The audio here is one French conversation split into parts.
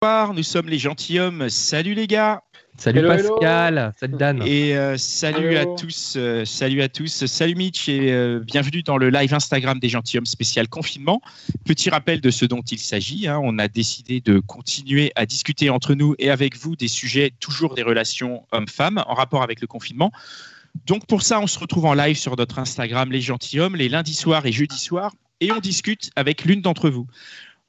Bonsoir, nous sommes les gentilshommes. Salut les gars Salut Hello, Pascal, salut Dan. Et euh, salut Hello. à tous, euh, salut à tous, salut Mitch et euh, bienvenue dans le live Instagram des gentilshommes spécial confinement. Petit rappel de ce dont il s'agit. hein. on a décidé de continuer à discuter entre nous et avec vous des sujets toujours des relations hommes-femmes en rapport avec le confinement. Donc pour ça, on se retrouve en live sur notre Instagram les gentilshommes les lundis soirs et jeudis soirs et on discute avec l'une d'entre vous.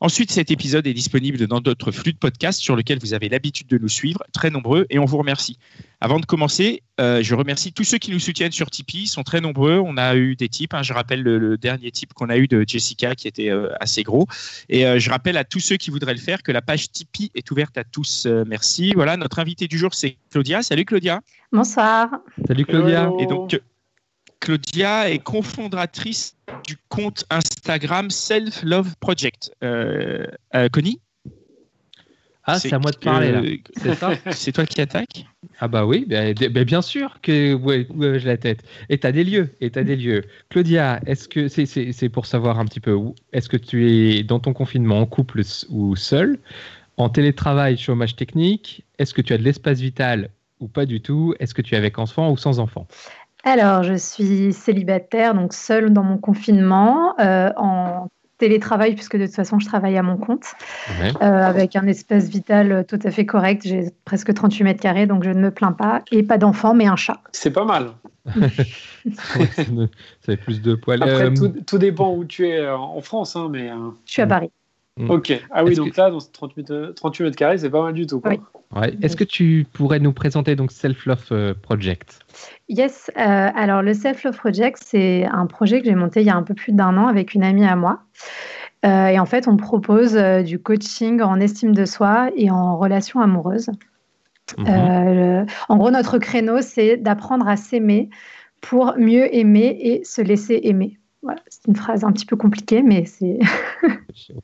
Ensuite, cet épisode est disponible dans notre flux de podcast sur lequel vous avez l'habitude de nous suivre, très nombreux, et on vous remercie. Avant de commencer, euh, je remercie tous ceux qui nous soutiennent sur Tipeee, ils sont très nombreux. On a eu des tips, hein. je rappelle le, le dernier tip qu'on a eu de Jessica qui était euh, assez gros. Et euh, je rappelle à tous ceux qui voudraient le faire que la page Tipeee est ouverte à tous. Euh, merci. Voilà, notre invité du jour, c'est Claudia. Salut Claudia. Bonsoir. Salut Claudia. Hello. Et donc, Claudia est cofondatrice du compte Instagram Self Love Project. Euh, euh, Connie Ah, c'est à moi de parler là. C'est ça C'est toi qui attaque Ah bah oui, bah, bah, bien sûr que ouais, ouais, j'ai la tête? Et t'as des lieux, et t'as des lieux. Claudia, est-ce que c'est pour savoir un petit peu où Est-ce que tu es dans ton confinement en couple ou seul? En télétravail, chômage technique Est-ce que tu as de l'espace vital ou pas du tout? Est-ce que tu es avec enfant ou sans enfant? Alors, je suis célibataire, donc seule dans mon confinement, euh, en télétravail, puisque de toute façon, je travaille à mon compte, Ouais. euh, avec un espace vital tout à fait correct. J'ai presque 38 mètres carrés, donc je ne me plains pas. Et pas d'enfant, mais un chat. C'est pas mal. ça fait plus de poils. Après, Euh, tout, tout dépend où tu es euh, en France, hein, mais. euh, Je suis à. Paris. Mm. Ok. Ah oui, Est-ce donc que- là, dans ce 38, euh, 38 mètres carrés, c'est pas mal du tout. Quoi. Oui. ouais. Est-ce que tu pourrais nous présenter donc Self Love euh, Project? Yes, euh, alors le Self Love Project, c'est un projet que j'ai monté il y a un peu plus d'un an avec une amie à moi. Euh, et en fait, on propose euh, du coaching en estime de soi et en relation amoureuse. Le- en gros, notre créneau, c'est d'apprendre à s'aimer pour mieux aimer et se laisser aimer. C'est une phrase un petit peu compliquée, mais c'est.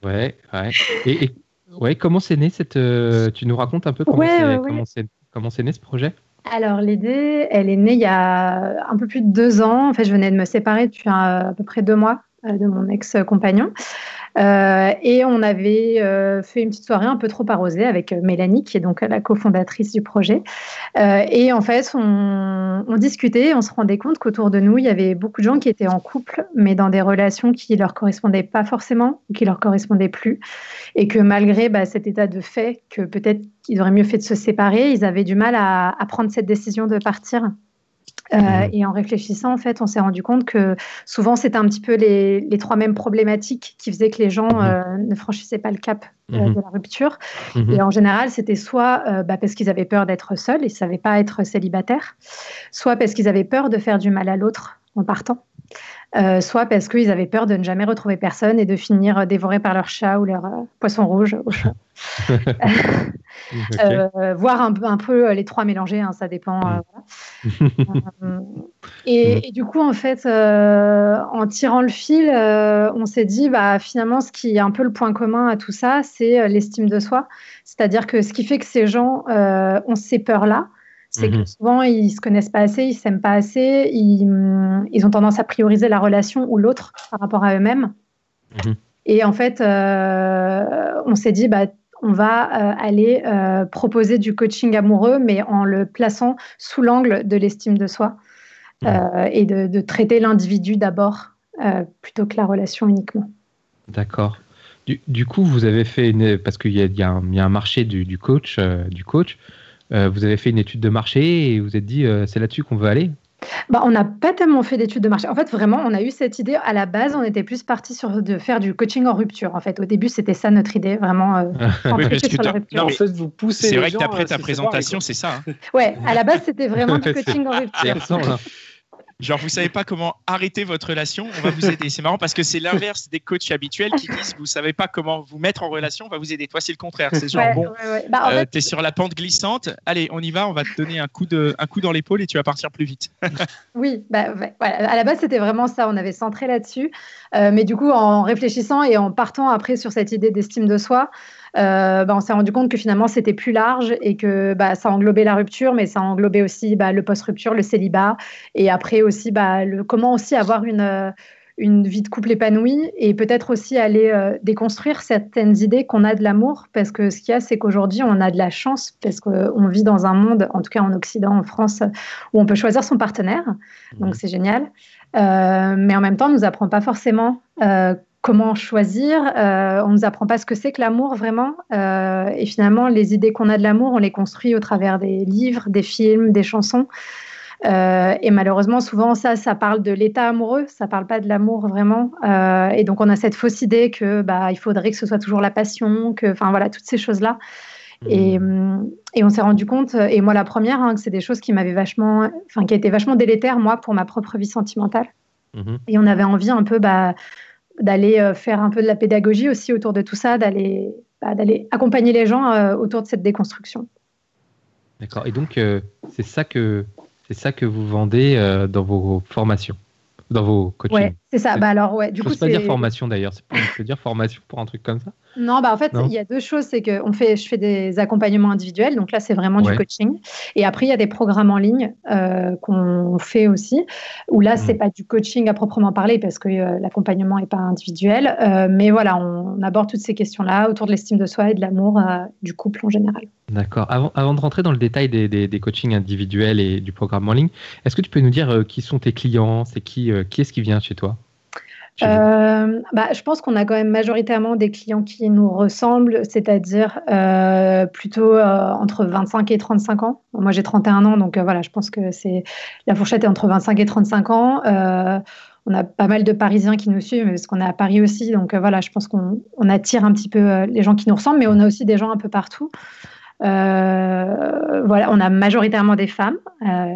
Ouais, ouais. Et, et- ouais, comment c'est né cette. euh, tu nous racontes un peu comment Ouais, c'est ouais, né ce projet? Alors, l'idée, elle est née il y a un peu plus de deux ans. En fait, je venais de me séparer depuis un- à peu près deux mois euh, de mon ex-compagnon. Euh, et on avait euh, fait une petite soirée un peu trop arrosée avec euh, Mélanie, qui est donc la cofondatrice du projet. Et en fait, on, discutait, on se rendait compte qu'autour de nous, il y avait beaucoup de gens qui étaient en couple, mais dans des relations qui leur correspondaient pas forcément, qui leur correspondaient plus. Et que malgré bah, cet état de fait, que peut-être qu'ils auraient mieux fait de se séparer, ils avaient du mal à prendre cette décision de partir. Euh, Mhm. Et en réfléchissant, en fait, on s'est rendu compte que souvent, c'était un petit peu les, les trois mêmes problématiques qui faisaient que les gens Mhm. euh, ne franchissaient pas le cap euh, Mhm. de la rupture. Et en général, c'était soit bah, parce qu'ils avaient peur d'être seuls et ne savaient pas être célibataires, soit parce qu'ils avaient peur de faire du mal à l'autre en partant, euh, soit parce qu'ils avaient peur de ne jamais retrouver personne et de finir euh, dévorés par leur chat ou leur euh, poisson rouge, voire un, peu- un peu les trois mélangés, hein, ça dépend. voilà. Euh, et, et du coup, en fait, en tirant le fil, on s'est dit, bah, finalement, ce qui est un peu le point commun à tout ça, c'est l'estime de soi. C'est-à-dire que ce qui fait que ces gens ont ces peurs-là, c'est que Mhm. souvent, ils se connaissent pas assez, ils s'aiment pas assez, ils, ils ont tendance à prioriser la relation ou l'autre par rapport à eux-mêmes. Mhm. Et en fait, euh, on s'est dit, bah, on va euh, aller euh, proposer du coaching amoureux, mais en le plaçant sous l'angle de l'estime de soi Mhm. et de, de traiter l'individu d'abord plutôt que la relation uniquement. D'accord. Du, du coup, vous avez fait une parce qu'il y, a- y un il y a un marché du, du coach, du coach. Euh, vous avez fait une étude de marché et vous vous êtes dit euh, c'est là-dessus qu'on veut aller. Bah, on n'a pas tellement fait d'études de marché. En fait, vraiment, on a eu cette idée. À la base, on était plus parti sur de faire du coaching en rupture. En fait, au début, c'était ça notre idée, vraiment. euh, centré parce que sur la t'as- rupture. non, en mais fait, vous poussez. C'est vrai que gens d'après à ta se présentation, c'est ça. hein. Ouais, à la base, c'était vraiment du coaching en rupture. Genre, vous savez pas comment arrêter votre relation, on va vous aider. C'est marrant parce que c'est l'inverse des coachs habituels qui disent vous savez pas comment vous mettre en relation, on va vous aider. Toi, c'est le contraire. C'est genre, bon, bah, euh, tu es sur la pente glissante, allez, on y va, on va te donner un coup, de, un coup dans l'épaule et tu vas partir plus vite. oui, bah, voilà. à la base, c'était vraiment ça. On avait centré là-dessus. Euh, mais du coup, en réfléchissant et en partant après sur cette idée d'estime de soi, bah, on s'est rendu compte que finalement c'était plus large et que bah, ça englobait la rupture, mais ça englobait aussi bah, le post-rupture, le célibat, et après aussi le, comment aussi avoir une, euh, une vie de couple épanouie et peut-être aussi aller euh, déconstruire certaines idées qu'on a de l'amour, parce que ce qu'il y a, c'est qu'aujourd'hui on a de la chance, parce qu'on vit dans un monde, en tout cas en Occident, en France, où on peut choisir son partenaire, donc mmh. c'est génial. mais en même temps, on ne nous apprend pas forcément comment choisir. Euh, on ne nous apprend pas ce que c'est que l'amour vraiment. Euh, et finalement, les idées qu'on a de l'amour, on les construit au travers des livres, des films, des chansons. Euh, et malheureusement, souvent, ça, ça parle de l'état amoureux, ça parle pas de l'amour vraiment. et donc, on a cette fausse idée que bah, il faudrait que ce soit toujours la passion, que, enfin voilà, toutes ces choses-là. Mmh. Et, et, on s'est rendu compte, et moi la première, hein, que c'est des choses qui m'avaient vachement, enfin qui été vachement délétères moi pour ma propre vie sentimentale. Mmh. Et on avait envie un peu bah, d'aller euh, faire un peu de la pédagogie aussi autour de tout ça, d'aller bah, d'aller accompagner les gens euh, autour de cette déconstruction. D'accord. Et donc euh, c'est ça que c'est ça que vous vendez dans vos formations dans vos coachings? Ouais, c'est ça. Bah alors, ouais, du coup, pas dire formation d'ailleurs. C'est pas dire formation pour un truc comme ça. Non, bah en fait, il y a deux choses. C'est que on fait, je fais des accompagnements individuels. Donc là, c'est vraiment du coaching. Et après, il y a des programmes en ligne euh, qu'on fait aussi. Où là, c'est mmh. pas du coaching à proprement parler parce que euh, l'accompagnement est pas individuel. Euh, mais voilà, on, aborde toutes ces questions-là autour de l'estime de soi et de l'amour du couple en général. D'accord. Avant, avant, de rentrer dans le détail des, des, des, coachings individuels et du programme en ligne, est-ce que tu peux nous dire qui sont tes clients C'est qui, qui est-ce qui vient chez toi? Euh, bah, je pense qu'on a quand même majoritairement des clients qui nous ressemblent, c'est-à-dire euh, plutôt euh, entre 25 et 35 ans. Moi, j'ai 31 ans, donc voilà, je pense que c'est la fourchette est entre 25 et 35 ans. on a pas mal de Parisiens qui nous suivent, parce qu'on est à Paris aussi, donc voilà, je pense qu'on attire un petit peu les gens qui nous ressemblent, mais on a aussi des gens un peu partout. voilà, on a majoritairement des femmes.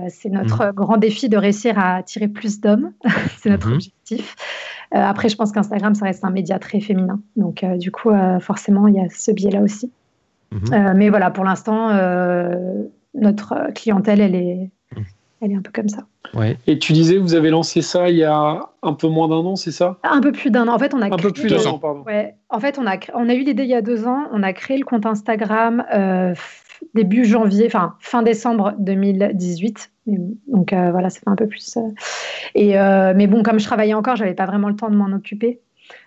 c'est notre mmh. grand défi de réussir à attirer plus d'hommes. c'est notre mmh. objectif. Euh, après, je pense qu'Instagram, ça reste un média très féminin. Donc, euh, du coup, euh, forcément, il y a ce biais-là aussi. Mhm. mais voilà, pour l'instant, notre clientèle, elle est, mhm. elle est un peu comme ça. Ouais. Et tu disais, vous avez lancé ça il y a un peu moins d'un an, c'est ça? Un peu plus d'un an. En fait, on a un peu plus d'un an, pardon. Ouais. En fait, on a, on a eu l'idée il y a deux ans. On a créé le compte Instagram début janvier, enfin fin décembre 2018. Donc euh, voilà, ça fait un peu plus. Euh, et, euh, mais bon, comme je travaillais encore, j'avais pas vraiment le temps de m'en occuper.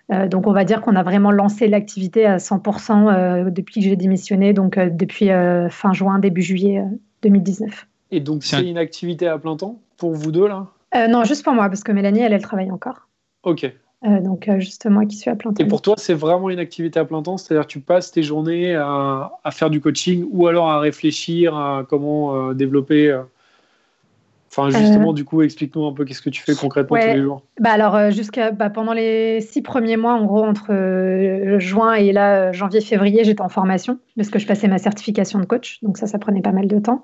donc on va dire qu'on a vraiment lancé l'activité à 100% depuis que j'ai démissionné, donc depuis fin juin, début juillet 2019. Et donc c'est une activité à plein temps pour vous deux là? Non, juste pour moi, parce que Mélanie, elle, elle travaille encore. Ok. Donc juste moi qui suis à plein temps. Et pour toi, c'est vraiment une activité à plein temps, c'est-à-dire tu passes tes journées à, à, faire du coaching ou alors à réfléchir à comment développer Enfin, justement, euh, du coup, explique-nous un peu qu'est-ce que tu fais concrètement tous les jours. Bah alors, euh, jusqu'à bah, pendant les six premiers mois, en gros, entre euh, juin et là, janvier-février, j'étais en formation parce que je passais ma certification de coach. Donc ça, ça prenait pas mal de temps.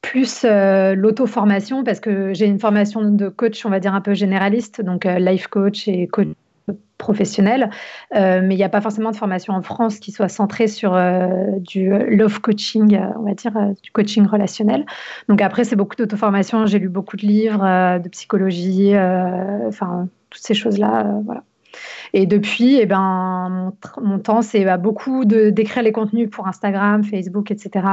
Plus l'auto-formation parce que j'ai une formation de coach, on va dire un peu généraliste, donc life coach et coach professionnel, euh, mais il n'y a pas forcément de formation en France qui soit centrée sur euh, du love coaching, on va dire, euh, du coaching relationnel. Donc après, c'est beaucoup d'auto-formation. J'ai lu beaucoup de livres de psychologie, enfin, toutes ces choses-là. Et depuis, eh ben, mon, temps, c'est bah, beaucoup d'écrire les contenus pour Instagram, Facebook, etc.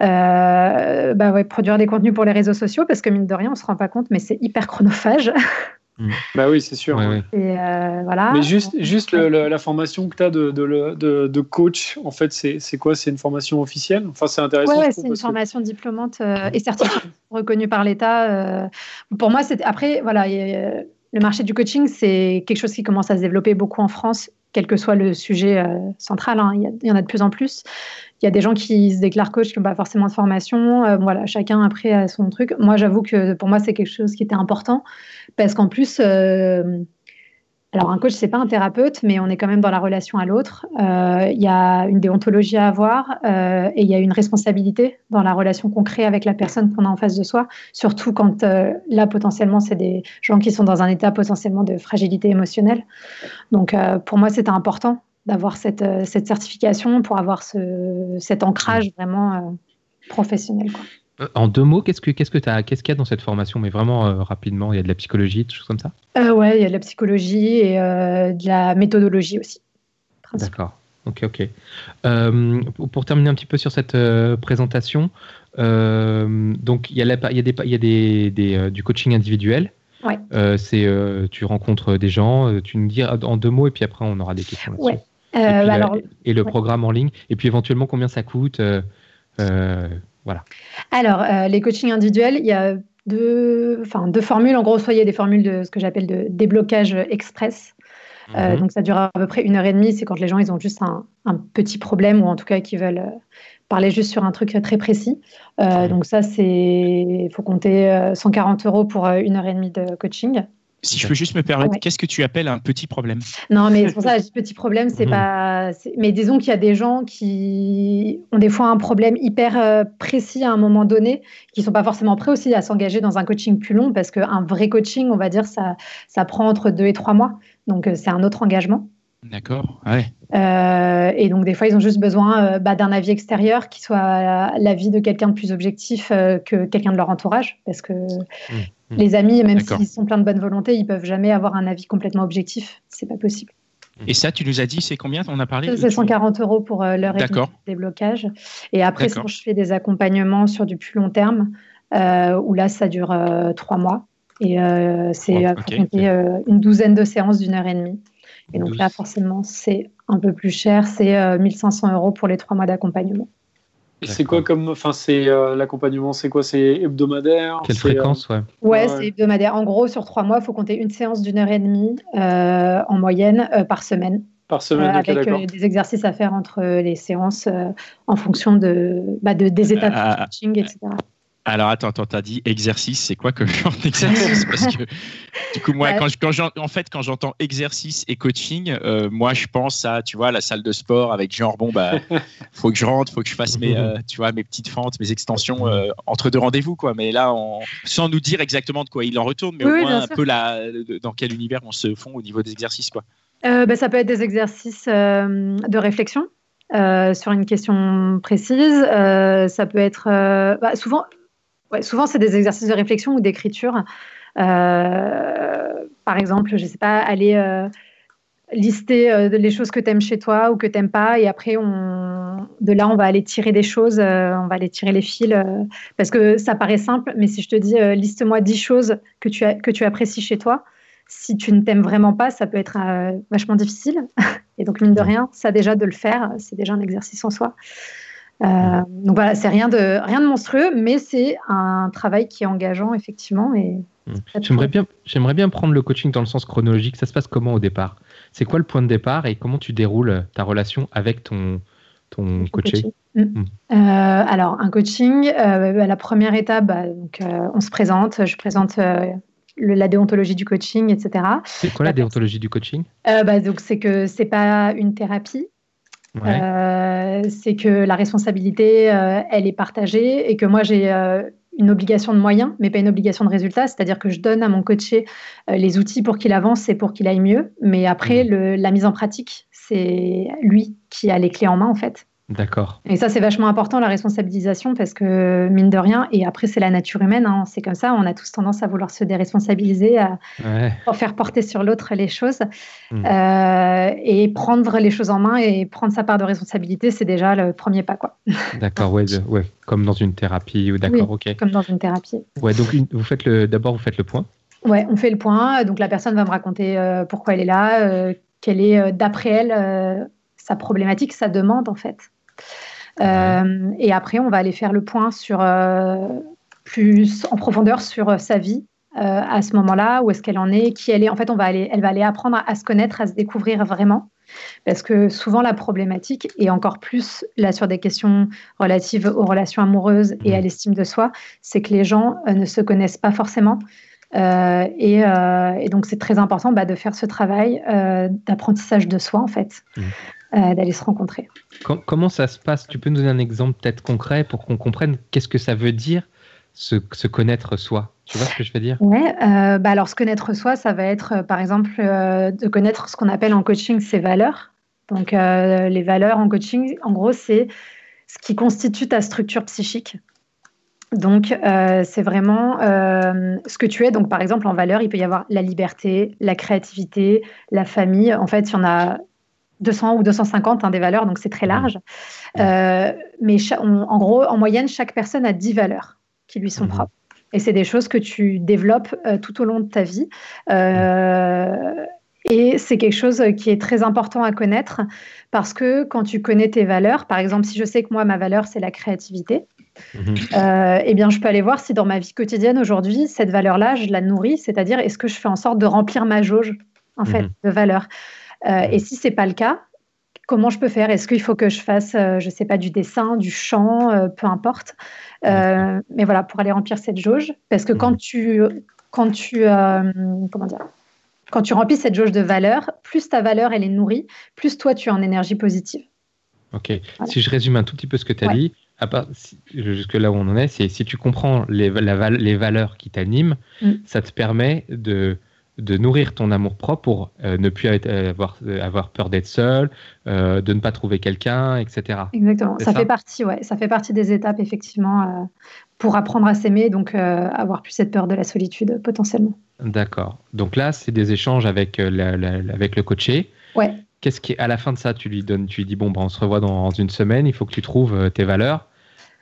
bah ouais, produire des contenus pour les réseaux sociaux parce que mine de rien, on se rend pas compte, mais c'est hyper chronophage. Mm. Bah oui, c'est sûr. Et euh, voilà. Mais juste, juste la formation que tu as de, de, de, coach, en fait, c'est quoi? C'est une formation officielle? Enfin, c'est intéressant. Oui, c'est une formation diplômante euh, et certifiée, reconnue par l'État. Euh. pour moi, c'est après, voilà, le marché du coaching, c'est quelque chose qui commence à se développer beaucoup en France, quel que soit le sujet central. Hein. Il, y, en a de plus en plus. Il y a des gens qui se déclarent coach qui n'ont pas forcément de formation. voilà, chacun après a son truc. Moi, j'avoue que pour moi, c'est quelque chose qui était important parce qu'en plus, euh, alors un coach, c'est pas un thérapeute, mais on est quand même dans la relation à l'autre. Euh, il y a une déontologie à avoir euh, et il y a une responsabilité dans la relation qu'on crée avec la personne qu'on a en face de soi, surtout quand euh, là potentiellement c'est des gens qui sont dans un état potentiellement de fragilité émotionnelle. Donc pour moi, c'était important d'avoir cette, cette, certification pour avoir ce, cet ancrage vraiment professionnel. Euh, en deux mots, qu'est-ce que qu'est-ce que qu'est-ce qu'il y a dans cette formation? Mais vraiment euh, rapidement, il y a de la psychologie, des choses comme ça? Euh, ouais, il y a de la psychologie et euh, de la méthodologie aussi. D'accord. Ok, ok. pour terminer un petit peu sur cette présentation, donc il y a, il y a, des, il y a des, des du coaching individuel. Ouais. c'est tu rencontres des gens, tu nous dis en deux mots et puis après on aura des questions. Ouais. Et, alors, et, le programme en ligne et puis éventuellement combien ça coûte. Alors, euh, les coachings individuels, il y a deux, enfin, deux formules. En gros, soit il y a des formules de ce que j'appelle de déblocage express. Euh, mhm. donc, ça dure à peu près une heure et demie. C'est quand les gens ils ont juste un, petit problème ou en tout cas qui veulent euh, parler juste sur un truc très précis. donc, ça, c'est. Il faut compter 140 euros pour une heure et demie de coaching. Si je peux juste me permettre, qu'est-ce que tu appelles un petit problème? Non, mais c'est pour ça, petit problème, c'est mhm. pas. Mais disons qu'il y a des gens qui ont des fois un problème hyper euh, précis à un moment donné, qui sont pas forcément prêts aussi à s'engager dans un coaching plus long, parce qu'un vrai coaching, on va dire, ça, ça prend entre deux et trois mois. Donc, euh, c'est un autre engagement. D'accord, ouais. Euh, et donc, des fois, ils ont juste besoin bah, d'un avis extérieur qui soit l'avis de quelqu'un de plus objectif que quelqu'un de leur entourage, parce que mmh. Hmm. Les amis, même s'ils sont pleins de bonne volonté, ils peuvent jamais avoir un avis complètement objectif. C'est pas possible. Et ça, tu nous as dit, c'est combien On a parlé C'est 140 euros pour euh, l'heure et demie déblocage. Et après, je fais des accompagnements sur du plus long terme, euh, où là, ça dure euh, trois mois. Et c'est une douzaine de séances d'une heure et demie. Et donc là, forcément, c'est un peu plus cher. C'est 1500 euros pour les trois mois d'accompagnement. C'est quoi comme, enfin, c'est euh, l'accompagnement, c'est quoi, c'est hebdomadaire? Quelle fréquence, ouais. ouais. c'est hebdomadaire. En gros, sur trois mois, il faut compter une séance d'une heure et demie euh, en moyenne euh, par semaine. Par semaine, avec des exercices à faire entre les séances en fonction de, bah, de des étapes de coaching, etc. Alors attends, attends, t'as dit exercice, c'est quoi que genre d'exercice Parce que du coup, moi, quand, quand en fait, quand j'entends exercice et coaching, euh, moi, je pense à, tu vois, la salle de sport avec genre, bon, bah, faut que je rentre, faut que je fasse mes, euh, tu vois, mes petites fentes, mes extensions euh, entre deux rendez-vous, quoi. Mais là, sans nous dire exactement de quoi il en retourne, mais au moins un peu la, dans quel univers on se fond au niveau des exercices, quoi. Bah, ça peut être des exercices de réflexion. sur une question précise, ça peut être bah, souvent Ouais, souvent, c'est des exercices de réflexion ou d'écriture. Euh, par exemple, je ne sais pas, aller euh, lister euh, les choses que tu aimes chez toi ou que tu n'aimes pas. Et après, on, de là, on va aller tirer des choses, on va aller tirer les fils. parce que ça paraît simple, mais si je te dis, liste-moi 10 choses que tu, as, que tu apprécies chez toi, si tu ne t'aimes vraiment pas, ça peut être vachement difficile. Et donc, mine de rien, ça déjà de le faire, c'est déjà un exercice en soi. Euh, donc voilà, c'est rien de, rien de monstrueux, mais c'est un travail qui est engageant, effectivement. Et hmm. j'aimerais, bien, j'aimerais bien prendre le coaching dans le sens chronologique. Ça se passe comment au départ? C'est quoi le point de départ et comment tu déroules ta relation avec ton, ton coaché? Hmm. Euh, alors, un coaching, euh, la première étape, bah, donc, on se présente, je présente la déontologie du coaching, etc. C'est quoi la, déontologie du coaching? Bah, donc, C'est que c'est pas une thérapie, euh, c'est que la responsabilité, euh, elle est partagée et que moi, j'ai euh, une obligation de moyens, mais pas une obligation de résultat. C'est-à-dire que je donne à mon coaché les outils pour qu'il avance et pour qu'il aille mieux. Mais après, mmh. la mise en pratique, c'est lui qui a les clés en main, en fait. D'accord. Et ça, c'est vachement important, la responsabilisation, parce que, mine de rien, et après, c'est la nature humaine, hein, c'est comme ça, on a tous tendance à vouloir se déresponsabiliser, à, faire porter sur l'autre les choses. Hmm. Euh, et prendre les choses en main et prendre sa part de responsabilité, c'est déjà le premier pas. quoi. D'accord, ouais, ouais, comme dans une thérapie, ou d'accord, ok. Comme dans une thérapie. Ouais, donc vous faites le, d'abord, vous faites le point Ouais, on fait le point. Donc la personne va me raconter euh, pourquoi elle est là, euh, quelle est, d'après elle, sa problématique, sa demande, en fait. Euh, et après, on va aller faire le point sur euh, plus en profondeur sur euh, sa vie à ce moment-là, où est-ce qu'elle en est, qui elle est. En fait, on va aller, elle va aller apprendre à, se connaître, à se découvrir vraiment. Parce que souvent, la problématique, et encore plus là sur des questions relatives aux relations amoureuses et à l'estime de soi, c'est que les gens ne se connaissent pas forcément. Et, et, donc, c'est très important bah, de faire ce travail d'apprentissage de soi, en fait, mmh. D'aller se rencontrer. comment ça se passe? Tu peux nous donner un exemple peut-être concret pour qu'on comprenne qu'est-ce que ça veut dire se, se, connaître soi? Tu vois ce que je veux dire? Oui, bah alors se connaître soi, ça va être par exemple de connaître ce qu'on appelle en coaching ses valeurs. Donc, euh, les valeurs en coaching, en gros, c'est ce qui constitue ta structure psychique. Donc, euh, c'est vraiment euh, ce que tu es. Donc, par exemple, en valeur, il peut y avoir la liberté, la créativité, la famille. En fait, il y en a 200 ou 250 hein, des valeurs, donc c'est très mmh. large. mais en gros, en moyenne, chaque personne a 10 valeurs qui lui sont mmh. propres. Et c'est des choses que tu développes tout au long de ta vie. Et c'est quelque chose qui est très important à connaître parce que quand tu connais tes valeurs, par exemple, si je sais que moi, ma valeur, c'est la créativité, euh, eh bien, je peux aller voir si dans ma vie quotidienne aujourd'hui, cette valeur-là, je la nourris, c'est-à-dire est-ce que je fais en sorte de remplir ma jauge en fait de valeurs? Euh, et si c'est pas le cas, comment je peux faire? Est-ce qu'il faut que je fasse, euh, je sais pas, du dessin, du chant, peu importe? mais voilà, pour aller remplir cette jauge, parce que quand mhm. tu, quand tu, comment dire quand tu remplis cette jauge de valeur, plus ta valeur elle est nourrie, plus toi tu es en énergie positive. Ok. Si je résume un tout petit peu ce que tu as dit, à part, jusque là où on en est, c'est si tu comprends les, les valeurs qui t'animent, mm. ça te permet de, de nourrir ton amour propre pour euh, ne plus avoir, euh, avoir peur d'être seul, euh, de ne pas trouver quelqu'un, etc. Exactement. Ça, fait partie, ouais, ça fait partie des étapes effectivement pour apprendre à s'aimer, donc avoir plus cette peur de la solitude potentiellement. D'accord. Donc là, c'est des échanges avec, euh, avec le coaché. Ouais. Qu'est-ce qui, à la fin de ça, tu lui donnes, tu lui dis bon, ben, on se revoit dans une semaine. Il faut que tu trouves euh, tes valeurs.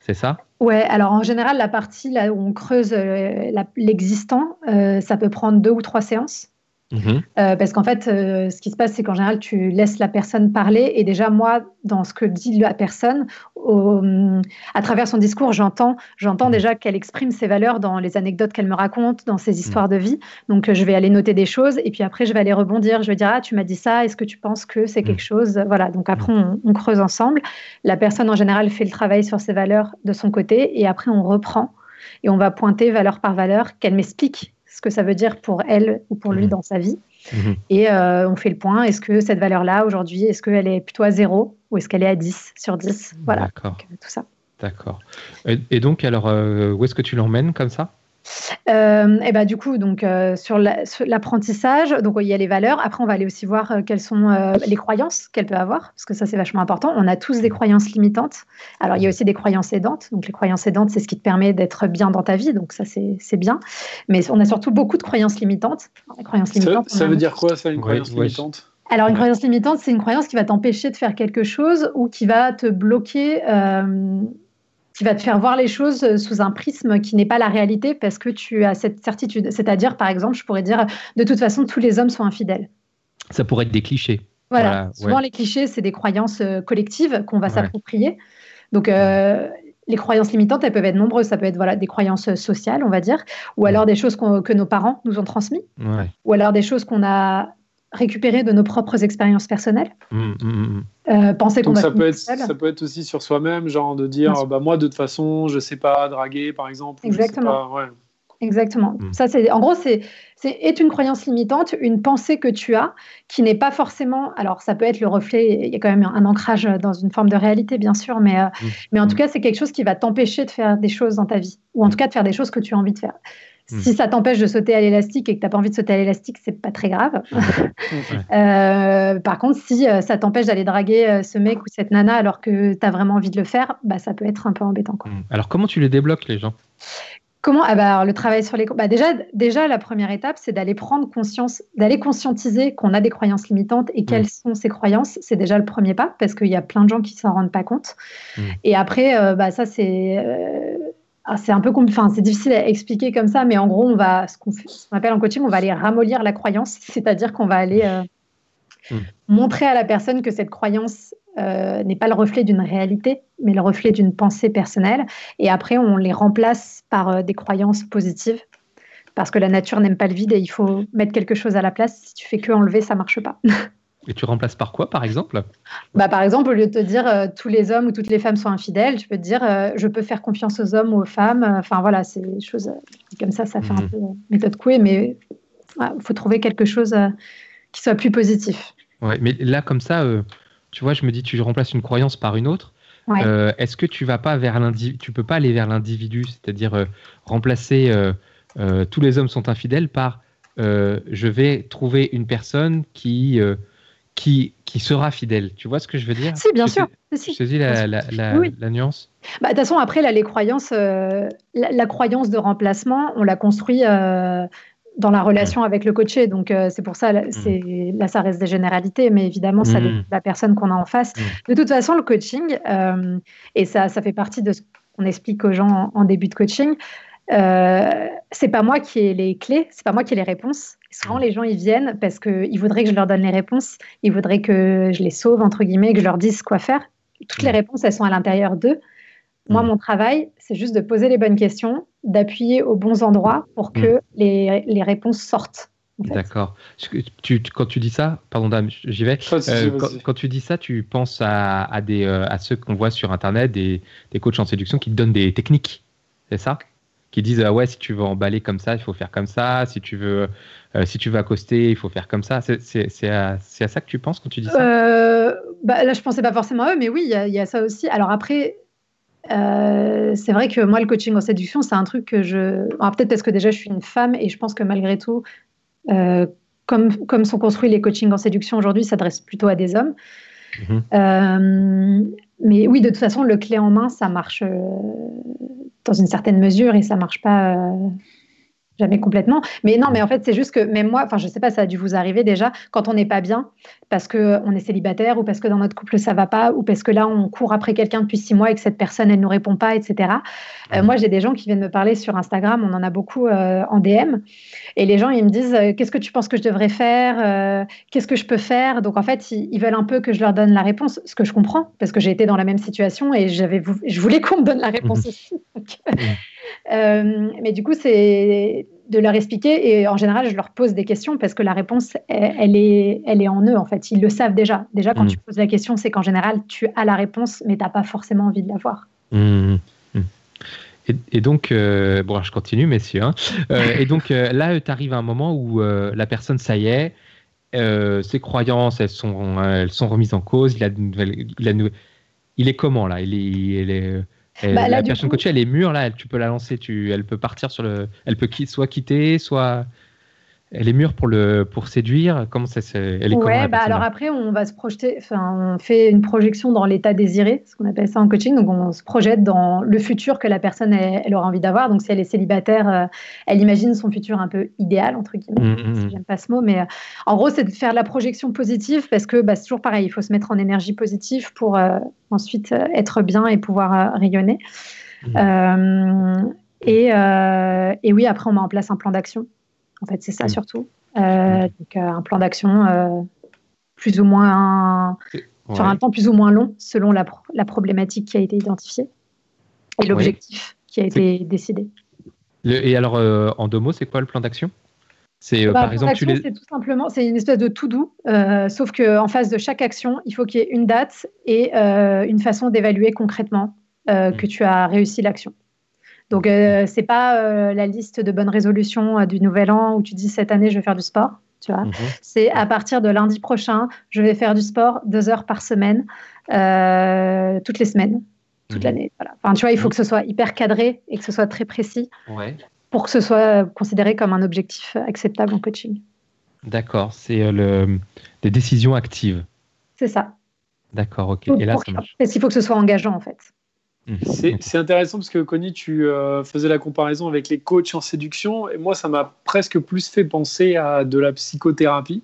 C'est ça? Ouais. Alors en général, la partie là où on creuse euh, l'existant, ça peut prendre deux ou trois séances. Mhm. Euh, parce qu'en fait, euh, ce qui se passe, c'est qu'en général, tu laisses la personne parler. Et déjà, moi, dans ce que dit la personne, à travers son discours, j'entends, j'entends mhm. déjà qu'elle exprime ses valeurs dans les anecdotes qu'elle me raconte, dans ses histoires de vie. Donc, je vais aller noter des choses. Et puis après, je vais aller rebondir. Je vais dire, ah, tu m'as dit ça. Est-ce que tu penses que c'est quelque mhm. chose? Voilà. Donc après, on, on, creuse ensemble. La personne, en général, fait le travail sur ses valeurs de son côté. Et après, on reprend. Et on va pointer valeur par valeur, qu'elle m'explique ce que ça veut dire pour elle ou pour lui mhm. dans sa vie. Mhm. Et euh, on fait le point. Est-ce que cette valeur-là, aujourd'hui, est-ce qu'elle est plutôt à 0 ou est-ce qu'elle est à 10 sur 10 Voilà. D'accord. Tout ça. D'accord. Et, donc, alors, euh, où est-ce que tu l'emmènes comme ça? Euh, et bah, du coup, donc, euh, sur l'apprentissage, donc il y a les valeurs. Après, on va aller aussi voir euh, quelles sont les croyances qu'elle peut avoir, parce que ça, c'est vachement important. On a tous des croyances limitantes. Alors, il y a aussi des croyances aidantes. Donc, les croyances aidantes, c'est ce qui te permet d'être bien dans ta vie. Donc, ça, c'est bien. Mais on a surtout beaucoup de croyances limitantes. croyances limitantes ça, veut dire quoi, ça, une croyance limitante? Alors, une croyance limitante, c'est une croyance qui va t'empêcher de faire quelque chose ou qui va te bloquer qui va te faire voir les choses euh, sous un prisme qui n'est pas la réalité parce que tu as cette certitude. C'est-à-dire, par exemple, je pourrais dire, de toute façon, tous les hommes sont infidèles. Ça pourrait être des clichés. Voilà. Souvent, les clichés, c'est des croyances euh, collectives qu'on va s'approprier. Donc, euh, les croyances limitantes, elles peuvent être nombreuses. Ça peut être voilà, des croyances sociales, on va dire, ou alors des choses que nos parents nous ont transmises, ou alors des choses qu'on a récupérer de nos propres expériences personnelles. Mmh, mmh, mmh. Euh, penser qu'on ça peut être ça peut être aussi sur soi-même, genre de dire bah moi de toute façon je sais pas draguer par exemple. Exactement. Exactement. Ça c'est en gros c'est c'est est une croyance limitante, une pensée que tu as qui n'est pas forcément. Alors ça peut être le reflet. Il y a quand même un ancrage dans une forme de réalité bien sûr, mais euh, mais en tout cas c'est quelque chose qui va t'empêcher de faire des choses dans ta vie ou en tout cas de faire des choses que tu as envie de faire. Hmm. Si ça t'empêche de sauter à l'élastique et que tu n'as pas envie de sauter à l'élastique, c'est pas très grave. Euh, par contre, si euh, ça t'empêche d'aller draguer euh, ce mec ou cette nana alors que tu as vraiment envie de le faire, bah, ça peut être un peu embêtant. Quoi. Hmm. Alors, comment tu les débloques, les gens? Comment? Ah bah, Le travail sur les. Bah, déjà, déjà, la première étape, c'est d'aller prendre conscience, d'aller conscientiser qu'on a des croyances limitantes et quelles hmm. sont ces croyances. C'est déjà le premier pas parce qu'il y a plein de gens qui s'en rendent pas compte. Et après, bah, ça, c'est c'est un peu enfin, c'est difficile à expliquer comme ça, mais en gros, on va, ce qu'on appelle en coaching, on va aller ramollir la croyance, c'est-à-dire qu'on va aller euh, hmm. montrer à la personne que cette croyance euh, n'est pas le reflet d'une réalité, mais le reflet d'une pensée personnelle. Et après, on les remplace par euh, des croyances positives, parce que la nature n'aime pas le vide et il faut mettre quelque chose à la place. Si tu fais que enlever, ça marche pas. Et tu remplaces par quoi, par exemple? Bah, Par exemple, au lieu de te dire euh, tous les hommes ou toutes les femmes sont infidèles, tu peux te dire euh, je peux faire confiance aux hommes ou aux femmes. Enfin voilà, c'est des choses comme ça, ça fait un mhm. peu méthode couée, mais il faut trouver quelque chose qui soit plus positif. Ouais, mais là, comme ça, tu vois, je me dis, tu remplaces une croyance par une autre. Est-ce que tu vas pas vers l'individu Tu peux pas aller vers l'individu, c'est-à-dire remplacer tous les hommes sont infidèles par je vais trouver une personne qui qui, qui sera fidèle. Tu vois ce que je veux dire Si, bien sûr. Je te dis la, la, la, nuance bah, De toute façon, après, là, les croyances, euh, la, croyance de remplacement, on l'a construit euh, dans la relation avec le coaché. Donc, euh, c'est pour ça, là, mm. là, ça reste des généralités, mais évidemment, ça mm. la personne qu'on a en face. Mm. De toute façon, le coaching, et ça, ça fait partie de ce qu'on explique aux gens en début de coaching, euh, c'est pas moi qui ai les clés, c'est pas moi qui ai les réponses. Souvent, les gens ils viennent parce qu'ils voudraient que je leur donne les réponses, ils voudraient que je les sauve entre guillemets, que je leur dise quoi faire. Toutes les réponses, elles sont à l'intérieur d'eux. Moi, mon travail, c'est juste de poser les bonnes questions, d'appuyer aux bons endroits pour que les, les réponses sortent. D'accord. quand tu dis ça, pardon dame, j'y vais. Euh, quand, tu dis ça, tu penses à, à des, euh, à ceux qu'on voit sur Internet, des, des coachs en séduction qui te donnent des techniques, c'est ça? Qui disent ah ouais si tu veux emballer comme ça il faut faire comme ça. Si tu veux euh, si tu veux accoster il faut faire comme ça. C'est à, à, ça que tu penses quand tu dis ça? Euh, bah, là je pensais pas forcément à eux mais oui il y, a ça aussi. Alors après euh, c'est vrai que moi le coaching en séduction c'est un truc que je peut-être parce que déjà je suis une femme et je pense que malgré tout comme, comme sont construits les coachings en séduction aujourd'hui s'adressent plutôt à des hommes. Mhm. Mais oui de toute façon le clé en main ça marche dans une certaine mesure et ça marche pas euh, jamais complètement. Mais non, mais en fait, c'est juste que même moi, enfin, je sais pas, ça a dû vous arriver déjà quand on n'est pas bien parce que on est célibataire ou parce que dans notre couple ça va pas ou parce que là on court après quelqu'un depuis six mois et que cette personne elle nous répond pas, etc. Euh, moi, j'ai des gens qui viennent me parler sur Instagram, on en a beaucoup euh, en DM, et les gens ils me disent qu'est-ce que tu penses que je devrais faire, qu'est-ce que je peux faire? Donc en fait, ils, veulent un peu que je leur donne la réponse, ce que je comprends parce que j'ai été dans la même situation et j'avais, je voulais qu'on me donne la réponse aussi. Euh, mais du coup, c'est de leur expliquer et en général, je leur pose des questions parce que la réponse, elle, est, elle est en eux en fait. Ils le savent déjà. Déjà, quand mm. tu poses la question, c'est qu'en général, tu as la réponse, mais tu n'as pas forcément envie de l'avoir. Mm. Mm. Et, donc, euh, bon, je continue, messieurs. Hein. Euh, et donc là, tu arrives à un moment où la personne, ça y est, ses croyances, elles sont, elles sont remises en cause. Il, a, il, il est comment là? Il est, il est bah, la personne coachée, elle est mûre là, tu peux la lancer, tu, elle peut partir sur le, elle peut soit quitter, soit elle est mûre pour le pour séduire. Comment ça, elle est Ouais, bah alors après on va se projeter, enfin on fait une projection dans l'état désiré, ce qu'on appelle ça en coaching. Donc on se projette dans le futur que la personne elle, aura envie d'avoir. Donc si elle est célibataire, euh, elle imagine son futur un peu idéal entre guillemets. Mmh, mmh, mmh. J'aime pas ce mot, mais euh, en gros c'est de faire de la projection positive parce que bah, c'est toujours pareil, il faut se mettre en énergie positive pour euh, ensuite être bien et pouvoir rayonner. Et, et oui, après on met en place un plan d'action en fait, c'est ça surtout. Euh, donc, euh, un plan d'action euh, plus ou moins sur un temps plus ou moins long selon la, la problématique qui a été identifiée et l'objectif qui a été décidé. et alors, en deux mots, c'est quoi le plan d'action? C'est bah, par exemple, les... c'est tout simplement, c'est une espèce de tout doux, sauf qu'en face de chaque action, il faut qu'il y ait une date et une façon d'évaluer concrètement mmh. que tu as réussi l'action. Donc, euh, c'est pas euh, la liste de bonnes résolutions euh, du nouvel an où tu dis cette année, je vais faire du sport. Tu vois, mhm. c'est à partir de lundi prochain, je vais faire du sport deux heures par semaine, toutes les semaines, toute mhm. l'année. Enfin, tu vois, il faut mhm. que ce soit hyper cadré et que ce soit très précis pour que ce soit considéré comme un objectif acceptable en coaching. D'accord, c'est le... des décisions actives. C'est ça. D'accord, ok. et là, ça marche. Parce qu'il faut que ce soit engageant, en fait. C'est intéressant parce que Connie, tu euh, faisais la comparaison avec les coachs en séduction et moi, ça m'a presque plus fait penser à de la psychothérapie.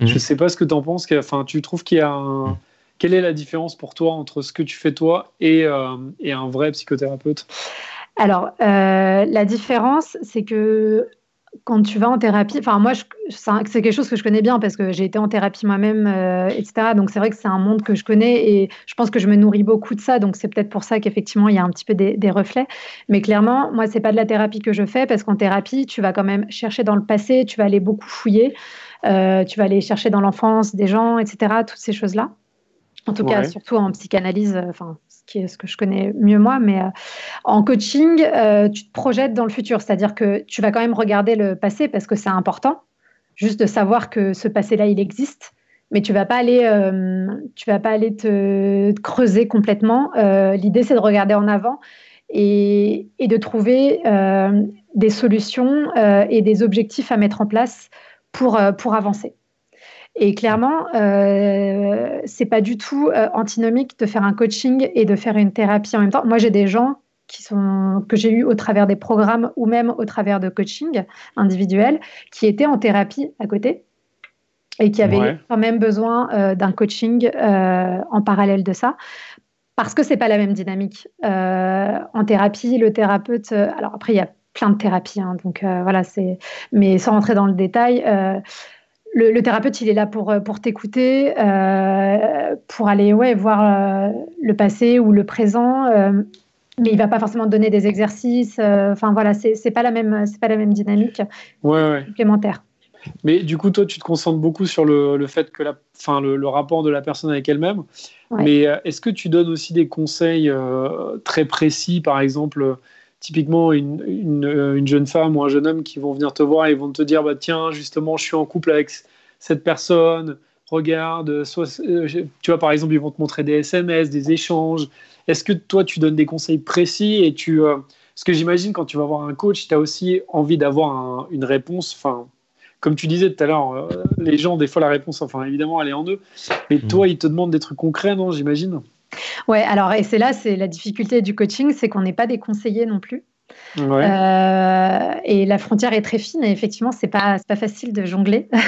Mhm. Je ne sais pas ce que tu en penses. Enfin, tu trouves qu'il y a un... Mhm. Quelle est la différence pour toi entre ce que tu fais toi et, euh, et un vrai psychothérapeute? Alors, euh, la différence, c'est que quand tu vas en thérapie, enfin moi, c'est quelque chose que je connais bien parce que j'ai été en thérapie moi-même, euh, etc. Donc c'est vrai que c'est un monde que je connais et je pense que je me nourris beaucoup de ça. Donc c'est peut-être pour ça qu'effectivement il y a un petit peu des, reflets. Mais clairement, moi c'est pas de la thérapie que je fais parce qu'en thérapie, tu vas quand même chercher dans le passé, tu vas aller beaucoup fouiller, euh, tu vas aller chercher dans l'enfance des gens, etc. Toutes ces choses-là. En tout cas, surtout en psychanalyse, euh, enfin, qui est ce que je connais mieux moi, mais euh, en coaching, euh, tu te projettes dans le futur, c'est-à-dire que tu vas quand même regarder le passé parce que c'est important, juste de savoir que ce passé-là, il existe, mais tu vas pas aller, tu vas pas aller te, creuser complètement. L'idée, c'est de regarder en avant et, et de trouver des solutions et des objectifs à mettre en place pour, pour avancer. Et clairement, euh, c'est pas du tout euh, antinomique de faire un coaching et de faire une thérapie en même temps. Moi, j'ai des gens qui sont, que j'ai eu au travers des programmes ou même au travers de coaching individuel qui étaient en thérapie à côté et qui avaient quand même besoin euh, d'un coaching euh, en parallèle de ça. Parce que c'est pas la même dynamique. en thérapie, le thérapeute. alors après, il y a plein de thérapies, hein, donc voilà, c'est. Mais sans rentrer dans le détail, le, thérapeute, il est là pour, euh, pour t'écouter, euh, pour aller ouais, voir euh, le passé ou le présent, mais il va pas forcément te donner des exercices. Enfin voilà, c'est pas la même, c'est pas la même dynamique ouais, supplémentaire. Mais du coup, toi, tu te concentres beaucoup sur le, le fait que la, fin, le, rapport de la personne avec elle-même. Mais est-ce que tu donnes aussi des conseils très précis, par exemple? Typiquement une, une, une, jeune femme ou un jeune homme qui vont venir te voir et vont te dire bah, tiens justement je suis en couple avec cette personne regarde soit euh, tu vois par exemple ils vont te montrer des SMS des échanges. Est-ce que toi tu donnes des conseils précis et tu euh, ce que j'imagine quand tu vas voir un coach tu as aussi envie d'avoir une réponse enfin comme tu disais tout à l'heure euh, les gens des fois la réponse enfin évidemment elle est en eux. Mais mmh. toi ils te demandent des trucs concrets non j'imagine? Ouais, alors, et c'est là, c'est la difficulté du coaching, c'est qu'on n'est pas des conseillers non plus. Euh, et la frontière est très fine et effectivement, c'est pas, pas facile de jongler.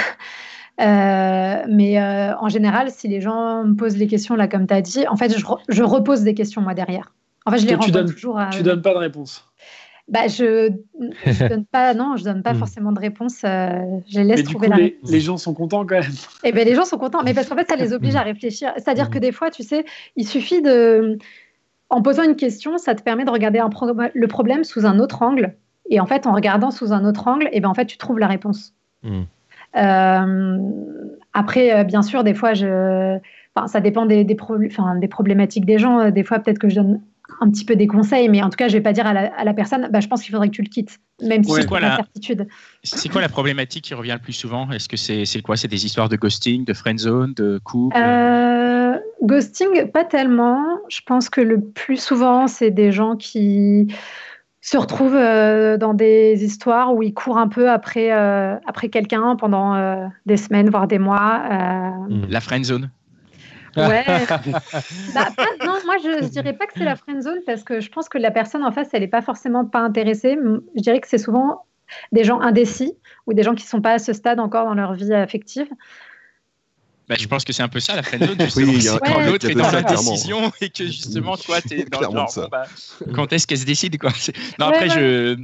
Euh, mais euh, en général, si les gens me posent les questions, là, comme tu as dit, en fait, je, je, repose des questions moi derrière. En fait, je les renvoie toujours à. Tu donnes pas de réponse bah, je ne donne pas, non, je donne pas hmm. forcément de réponse. Euh, je les laisse trouver la les, les, gens sont contents quand même. Eh ben, les gens sont contents, mais parce qu'en fait, ça les oblige à réfléchir. C'est-à-dire que des fois, tu sais, il suffit de, en posant une question, ça te permet de regarder un le problème sous un autre angle. Et en fait, en regardant sous un autre angle, et eh ben, en fait, tu trouves la réponse. Hmm. Euh, après, euh, bien sûr, des fois, je, enfin, ça dépend des, des, des problématiques des gens. Des fois, peut-être que je donne un petit peu des conseils, mais en tout cas, je vais pas dire à la, personne, bah, je pense qu'il faudrait que tu le quittes, même si c'est quoi la certitude. C'est quoi la problématique qui revient le plus souvent? Est-ce que c'est quoi? C'est des histoires de ghosting, de friendzone, de couple? Euh, Ghosting, pas tellement. Je pense que le plus souvent, c'est des gens qui se retrouvent euh, dans des histoires où ils courent un peu après, euh, après quelqu'un pendant des semaines, voire des mois. La friendzone Ouais. bah, non, moi je, ne dirais pas que c'est la friend zone parce que je pense que la personne en face, elle n'est pas forcément pas intéressée. Je dirais que c'est souvent des gens indécis ou des gens qui ne sont pas à ce stade encore dans leur vie affective. Bah, je pense que c'est un peu ça la friendzone. oui, quand l'autre est dans la décision et que justement toi tu es dans le genre, bah, quand est-ce qu'elle se décide quoi? Non après je,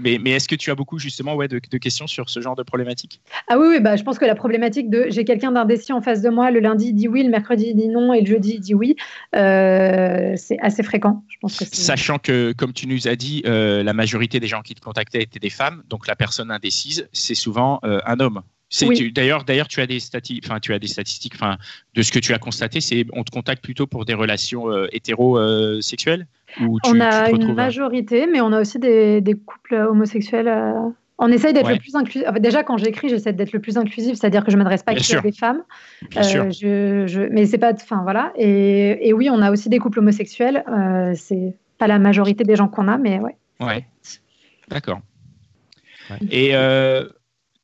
mais, mais est-ce que tu as beaucoup justement ouais de, questions sur ce genre de problématique? Ah oui oui bah je pense que la problématique de j'ai quelqu'un d'indécis en face de moi le lundi il dit oui le mercredi il dit non et le jeudi il dit oui euh, c'est assez fréquent. Je pense que Sachant que comme tu nous as dit euh, la majorité des gens qui te contactaient étaient des femmes donc la personne indécise c'est souvent euh, un homme. D'ailleurs, d'ailleurs, tu as des statistiques, enfin, tu as des statistiques, enfin, de ce que tu as constaté, c'est on te contacte plutôt pour des relations euh, hétérosexuelles ou On a une majorité, mais on a aussi des, couples homosexuels. Euh, on essaye d'être le plus inclusif. déjà, quand j'écris, j'essaie d'être le plus inclusif, c'est-à-dire que je m'adresse pas à des femmes. Bien sûr. Euh, je, mais c'est pas, enfin voilà. Et, oui, on a aussi des couples homosexuels. c'est pas la majorité des gens qu'on a, mais ouais. Ouais. D'accord. Et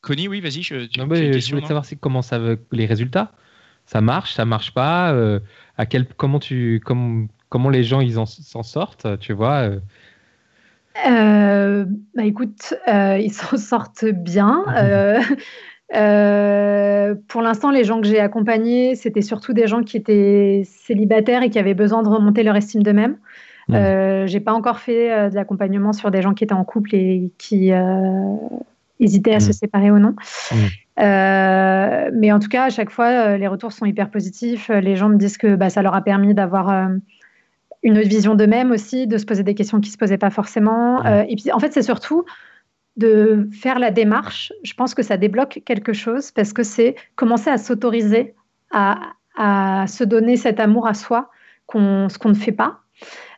Connie, oui, vas-y. Je, je voulais savoir comment ça les résultats. Ça marche, ça marche pas. Euh, à quel, comment tu, comment, comment les gens ils s'en sortent, tu vois euh? Euh, bah écoute, ils s'en sortent bien. pour l'instant, les gens que j'ai accompagnés, c'était surtout des gens qui étaient célibataires et qui avaient besoin de remonter leur estime d'eux-mêmes. Mmh. j'ai pas encore fait de l'accompagnement sur des gens qui étaient en couple et qui hésiter à se Mm. séparer ou non. Mm. Euh, mais en tout cas, à chaque fois, euh, les retours sont hyper positifs. Euh, Les gens me disent que bah, ça leur a permis d'avoir euh, une autre vision d'eux-mêmes aussi, de se poser des questions qui ne se posaient pas forcément. Mm. Euh, et puis, en fait, c'est surtout de faire la démarche. Je pense que ça débloque quelque chose parce que c'est commencer à s'autoriser à, à se donner cet amour à soi, qu'on, ce qu'on ne fait pas,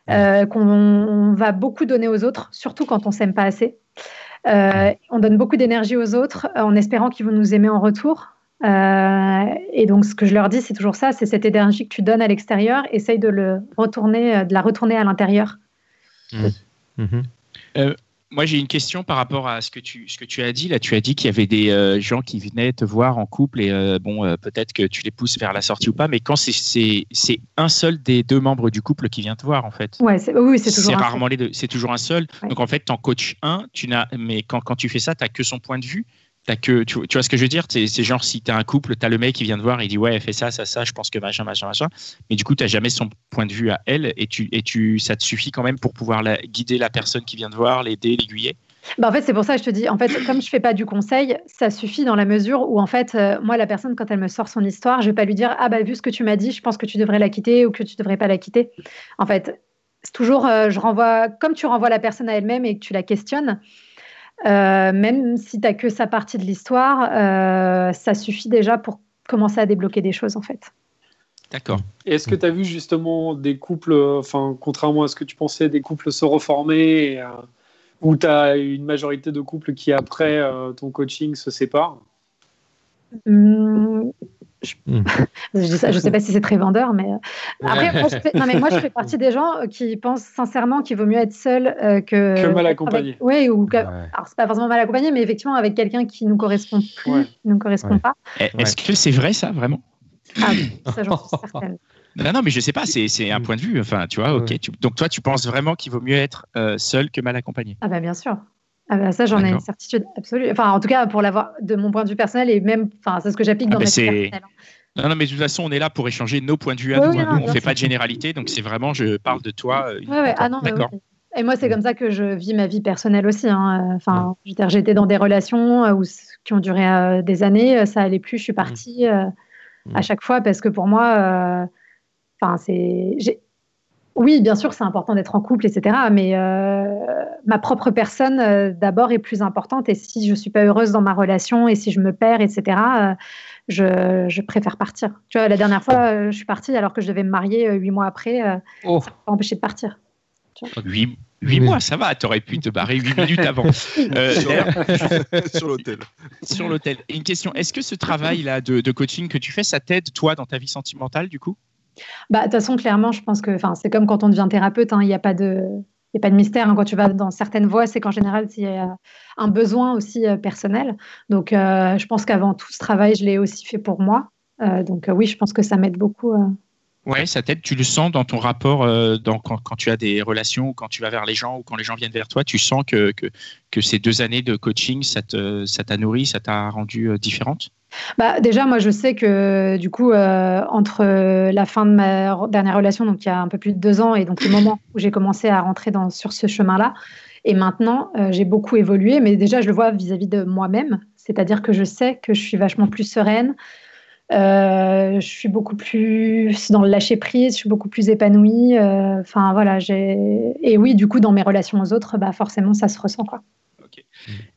qu'on va beaucoup donner aux autres, surtout quand on s'aime pas assez. Euh, on donne beaucoup d'énergie aux autres euh, en espérant qu'ils vont nous aimer en retour. Euh, et donc, ce que je leur dis, c'est toujours ça, c'est cette énergie que tu donnes à l'extérieur, essaye de, le retourner, de la retourner à l'intérieur. Mhm. Moi, j'ai une question par rapport à ce que tu, ce que tu as dit. Là, tu as dit qu'il y avait des euh, gens qui venaient te voir en couple et euh, bon, euh, peut-être que tu les pousses vers la sortie ou pas, mais quand c'est- c'est c'est un seul des deux membres du couple qui vient te voir, en fait. Ouais, c'est- oui, c'est toujours un rarement les deux. C'est toujours un seul. Ouais. Donc en fait, tu en coaches un, tu n'as, mais quand, quand tu fais ça, tu n'as que son point de vue. T'as que, tu, vois ce que je veux dire? C'est genre si tu as un couple, tu as le mec qui vient te voir il dit Ouais, fais ça, ça, ça, je pense que machin, machin, machin. Mais du coup, tu n'as jamais son point de vue à elle et, tu, et tu, ça te suffit quand même pour pouvoir la, guider la personne qui vient te voir, l'aider, l'aiguiller? Bah, en fait, c'est pour ça que je te dis, en fait, comme je fais pas du conseil, ça suffit dans la mesure où, en fait, euh, moi, la personne, quand elle me sort son histoire, je vais pas lui dire, ah bah, vu ce que tu m'as dit, je pense que tu devrais la quitter ou que tu devrais pas la quitter. En fait, c'est toujours, euh, je renvoie, comme tu renvoies la personne à elle-même et que tu la questionnes, euh, même si tu que sa partie de l'histoire, euh, ça suffit déjà pour commencer à débloquer des choses, en fait. D'accord. Est-ce que tu as vu justement des couples, euh, enfin, contrairement à ce que tu pensais, des couples se reformer, et, euh, où tu as une majorité de couples qui, après euh, ton coaching, se séparent Hum, je... Je dis ça, je sais pas si c'est très vendeur, mais euh, après, moi, je fais... non, mais moi, je fais partie des gens euh, qui pensent sincèrement qu'il vaut mieux être seul euh, que Que mal accompagné. Avec... Oui, ou que... Ouais. alors c'est pas forcément mal accompagné, mais effectivement avec quelqu'un qui nous correspond plus, Ouais. qui nous correspond Ouais. pas. Eh, Est-ce que c'est vrai ça, vraiment? Ah oui, ça j'en suis certaine. non, non, mais je sais pas, c'est un point de vue. Enfin, tu vois, ok. Tu- donc toi, tu penses vraiment qu'il vaut mieux être euh, seul que mal accompagné? Ah bah bien sûr. Ah bah ça j'en ai une certitude absolue. Enfin en tout cas pour l'avoir de mon point de vue personnel et même, enfin c'est ce que j'applique Ah dans bah ma vie c'est- personnelle. hein. Non, non, mais de toute façon, on est là pour échanger nos points de vue à Oui, nous. oui, hein. non, Nous, on bien fait pas de généralité, donc c'est vraiment, je parle de toi. euh, Ouais, ouais. Ah non, mais D'accord. oui. Et moi, c'est comme ça que je vis ma vie personnelle aussi. hein. Enfin, je veux dire, j'étais dans des relations euh, où, qui ont duré euh, des années, euh, ça allait plus, je suis partie euh, à Mm. chaque fois parce que pour moi, euh, enfin, c'est. Oui, bien sûr, c'est important d'être en couple, etc. Mais euh, ma propre personne, euh, d'abord, est plus importante. Et si je suis pas heureuse dans ma relation et si je me perds, etc., euh, je, je préfère partir. Tu vois, la dernière fois, euh, je suis partie alors que je devais me marier euh, huit mois après. Euh, Oh, ça m'a empêché de partir. Huit, Oui. mois, ça va. T'aurais pu te barrer huit minutes avant. Euh, Sur- d'ailleurs, sur l'hôtel. sur l'hôtel. Et Une question est-ce que ce travail-là de, de coaching que tu fais, ça t'aide toi dans ta vie sentimentale du coup? Bah, de toute façon, clairement, je pense que c'est comme quand on devient thérapeute, hein, il n'y a pas de. N'y a pas de mystère hein. quand tu vas dans certaines voies, c'est qu'en général, il y a un besoin aussi euh, personnel. Donc, euh, je pense qu'avant tout ce travail, je l'ai aussi fait pour moi. Euh, donc, oui, je pense que ça m'aide beaucoup. Ouais, ça t'aide. Tu le sens dans ton rapport, euh, quand, tu as des relations ou quand tu vas vers les gens ou quand les gens viennent vers toi. Tu sens que, ces deux années de coaching, ça t'a nourri, ça t'a rendu euh, différente? Bah, déjà, moi, je sais que du coup, euh, entre la fin de ma re- dernière relation, donc il y a un peu plus de deux ans, et donc le moment où j'ai commencé à rentrer sur ce chemin-là, et maintenant, j'ai beaucoup évolué, mais déjà, je le vois vis-à-vis de moi-même, c'est-à-dire que je sais que je suis vachement plus sereine, je suis beaucoup plus dans le lâcher prise, je suis beaucoup plus épanouie. euh, Enfin voilà, j'ai et oui, du coup, dans mes relations aux autres, bah forcément, ça se ressent quoi.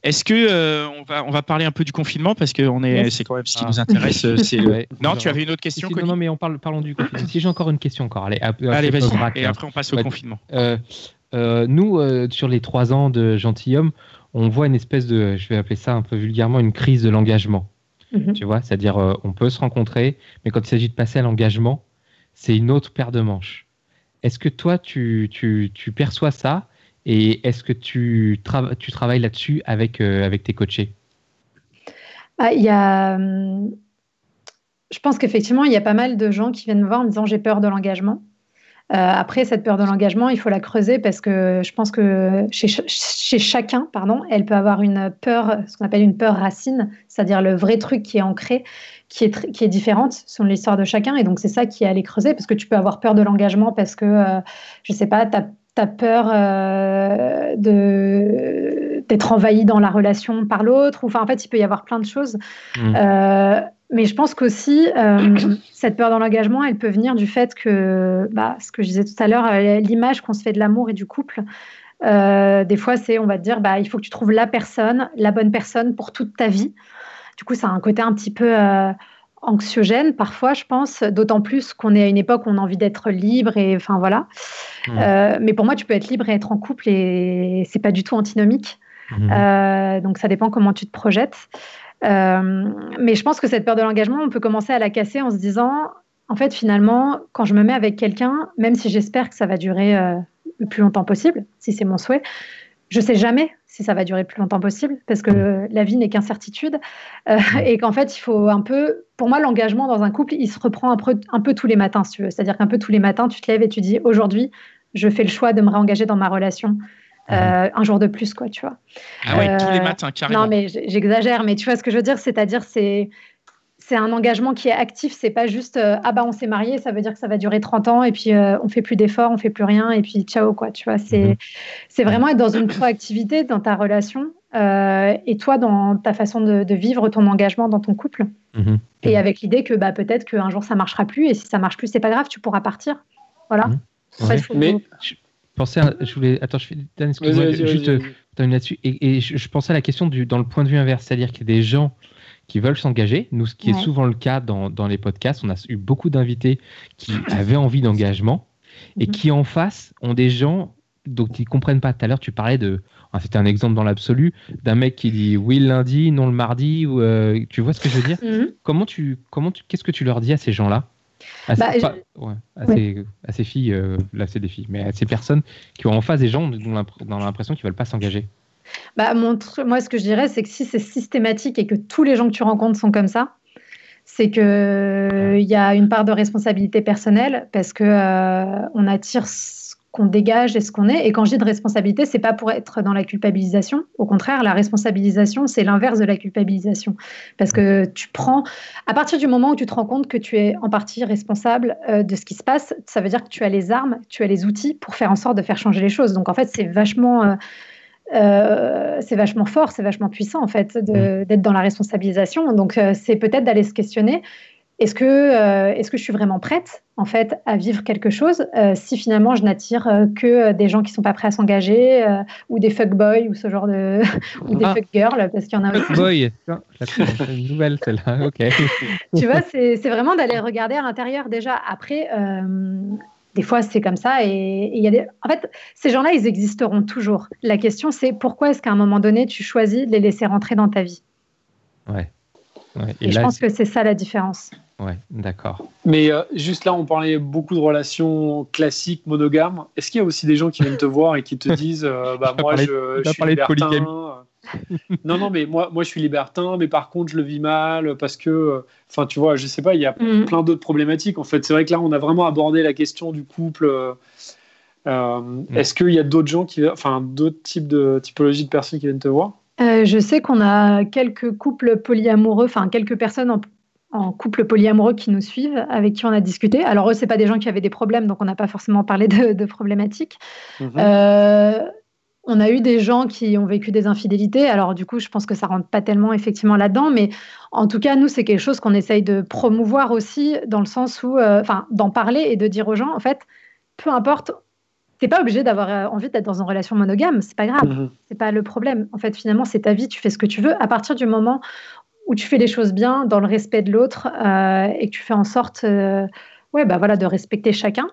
Est-ce que euh, on, va, on va parler un peu du confinement parce que on est, Yes. c'est quand même ce qui Ah. nous intéresse. euh, c'est Ouais. Non, tu avais une autre question, si, non, non, mais on parle, parlons du confinement. Si j'ai encore une question encore, allez, un Allez, vas-y. Et hein. après, on passe au Ouais. confinement. Euh, euh, nous, euh, sur les trois ans de gentilhomme, on voit une espèce de, je vais appeler ça un peu vulgairement, une crise de l'engagement. Mhm. Tu vois, c'est-à-dire, euh, on peut se rencontrer, mais quand il s'agit de passer à l'engagement, c'est une autre paire de manches. Est-ce que toi, tu, tu, tu perçois ça et est-ce que tu, trava- tu travailles là-dessus avec, euh, avec tes coachés? Ah, y a, hum, je pense qu'effectivement, il y a pas mal de gens qui viennent me voir en me disant j'ai peur de l'engagement. Euh, après, cette peur de l'engagement, il faut la creuser parce que je pense que chez, ch- chez chacun, pardon, elle peut avoir une peur, ce qu'on appelle une peur racine, c'est-à-dire le vrai truc qui est ancré, qui est, qui est différente selon l'histoire de chacun. Et donc, c'est ça qui est à aller creuser parce que tu peux avoir peur de l'engagement parce que, euh, je sais pas, tu as, peur euh, de d'être envahi dans la relation par l'autre. Enfin, en fait, il peut y avoir plein de choses. Mm. Euh, mais je pense qu'aussi, euh, cette peur dans l'engagement, elle peut venir du fait que, bah, ce que je disais tout à l'heure, euh, l'image qu'on se fait de l'amour et du couple, euh, des fois, c'est, on va te dire, bah, il faut que tu trouves la personne, la bonne personne pour toute ta vie. Du coup, ça a un côté un petit peu euh, anxiogène parfois, je pense, d'autant plus qu'on est à une époque où on a envie d'être libre et enfin voilà. Mm. Euh, mais pour moi, tu peux être libre et être en couple et c'est pas du tout antinomique. Euh, donc ça dépend comment tu te projettes. Euh, mais je pense que cette peur de l'engagement, on peut commencer à la casser en se disant, en fait, finalement, quand je me mets avec quelqu'un, même si j'espère que ça va durer euh, le plus longtemps possible, si c'est mon souhait, je sais jamais si ça va durer le plus longtemps possible parce que la vie n'est qu'incertitude euh, et qu'en fait, il faut un peu, pour moi, l'engagement dans un couple, il se reprend un peu, un peu tous les matins, si tu veux. C'est-à-dire qu'un peu tous les matins, tu te lèves et tu dis, aujourd'hui, je fais le choix de me réengager dans ma relation. Euh, un jour de plus, quoi, tu vois. Ah ouais, tous les Euh, matins, carrément. Non, mais j'exagère, mais tu vois ce que je veux dire, c'est-à-dire c'est c'est un engagement qui est actif, c'est pas juste euh, ah bah on s'est marié, ça veut dire que ça va durer 30 ans et puis euh, on fait plus d'efforts, on fait plus rien et puis ciao quoi, tu vois, c'est Mhm. c'est vraiment être dans une proactivité dans ta relation euh, et toi dans ta façon de, de vivre ton engagement dans ton couple Mhm. et avec l'idée que bah peut-être qu'un jour ça marchera plus et si ça marche plus c'est pas grave, tu pourras partir, voilà. Mhm. En fait, Ouais. il faut- Mais Pensez à- je voulais, attends, je fais, Dan, vas-y, excuse-moi, vas-y, juste euh, là-dessus. Et, et je, je pensais à la question du, dans le point de vue inverse, c'est-à-dire qu'il y a des gens qui veulent s'engager, nous, ce qui Ouais. est souvent le cas dans, dans les podcasts, on a eu beaucoup d'invités qui avaient envie d'engagement et Mhm. qui en face ont des gens donc ils comprennent pas. Tout à l'heure, tu parlais de, ah, c'était un exemple dans l'absolu, d'un mec qui dit oui le lundi, non le mardi. Ou, euh, tu vois ce que je veux dire? Mhm. Comment tu, comment tu, qu'est-ce que tu leur dis à ces gens-là? À, Bah, ces, je- pas- ouais, à ces- à ces filles, euh, là c'est des filles, mais à ces personnes qui ont en face des gens dont on a l'impression qu'ils veulent pas s'engager. Bah, mon moi, ce que je dirais, c'est que si c'est systématique et que tous les gens que tu rencontres sont comme ça, c'est que il y a une part de responsabilité personnelle parce que euh, on attire qu'on dégage et ce qu'on est. Et quand je dis de responsabilité, c'est pas pour être dans la culpabilisation. Au contraire, la responsabilisation, c'est l'inverse de la culpabilisation, parce que tu prends à partir du moment où tu te rends compte que tu es en partie responsable euh, de ce qui se passe, ça veut dire que tu as les armes, tu as les outils pour faire en sorte de faire changer les choses. Donc en fait, c'est vachement euh, euh, c'est vachement fort, c'est vachement puissant en fait de- d'être dans la responsabilisation. Donc c'est peut-être d'aller se questionner est-ce que, euh, est-ce que je suis vraiment prête en fait à vivre quelque chose euh, si finalement je n'attire euh, que des gens qui sont pas prêts à s'engager ou des fuckboys ou ce genre de ou des Ah. fuckgirls parce qu'il y en a aussi. Boy, tiens, je la trouve, c'est une nouvelle celle-là. Ok. tu vois, c'est c'est vraiment d'aller regarder à l'intérieur déjà. Après, des fois, c'est comme ça. Et, il y a des... En fait, ces gens-là, ils existeront toujours. La question, c'est pourquoi est-ce qu'à un moment donné, tu choisis de les laisser rentrer dans ta vie? Ouais. Ouais. Et, je là, pense que c'est ça la différence. Ouais, d'accord. Mais euh, juste là, on parlait beaucoup de relations classiques, monogames. Est-ce qu'il y a aussi des gens qui viennent te voir et qui te disent euh, bah, Moi, parlé- je, je suis libertin. polygamie. non, non, mais moi, moi, je suis libertin, mais par contre, je le vis mal parce que, euh, enfin, tu vois, je sais pas, il y a Mm. plein d'autres problématiques. En fait, c'est vrai que là, on a vraiment abordé la question du couple. euh, euh, Est-ce qu'il y a d'autres gens qui, enfin, d'autres types de typologies de personnes qui viennent te voir? Euh, je sais qu'on a quelques couples polyamoureux, enfin quelques personnes en, en couple polyamoureux qui nous suivent, avec qui on a discuté. Alors eux, c'est pas des gens qui avaient des problèmes, donc on n'a pas forcément parlé de, de problématiques. Mhm. Euh, on a eu des gens qui ont vécu des infidélités. Alors du coup, je pense que ça rentre pas tellement effectivement là-dedans, mais en tout cas, nous, c'est quelque chose qu'on essaye de promouvoir aussi, dans le sens où, euh, enfin, d'en parler et de dire aux gens, en fait, peu importe. T'es pas obligé d'avoir euh, envie d'être dans une relation monogame, c'est pas grave Mhm. c'est pas le problème. En fait, finalement, c'est ta vie, tu fais ce que tu veux. À partir du moment où tu fais les choses bien, dans le respect de l'autre, euh, et que tu fais en sorte, euh, ouais, bah voilà, de respecter chacun.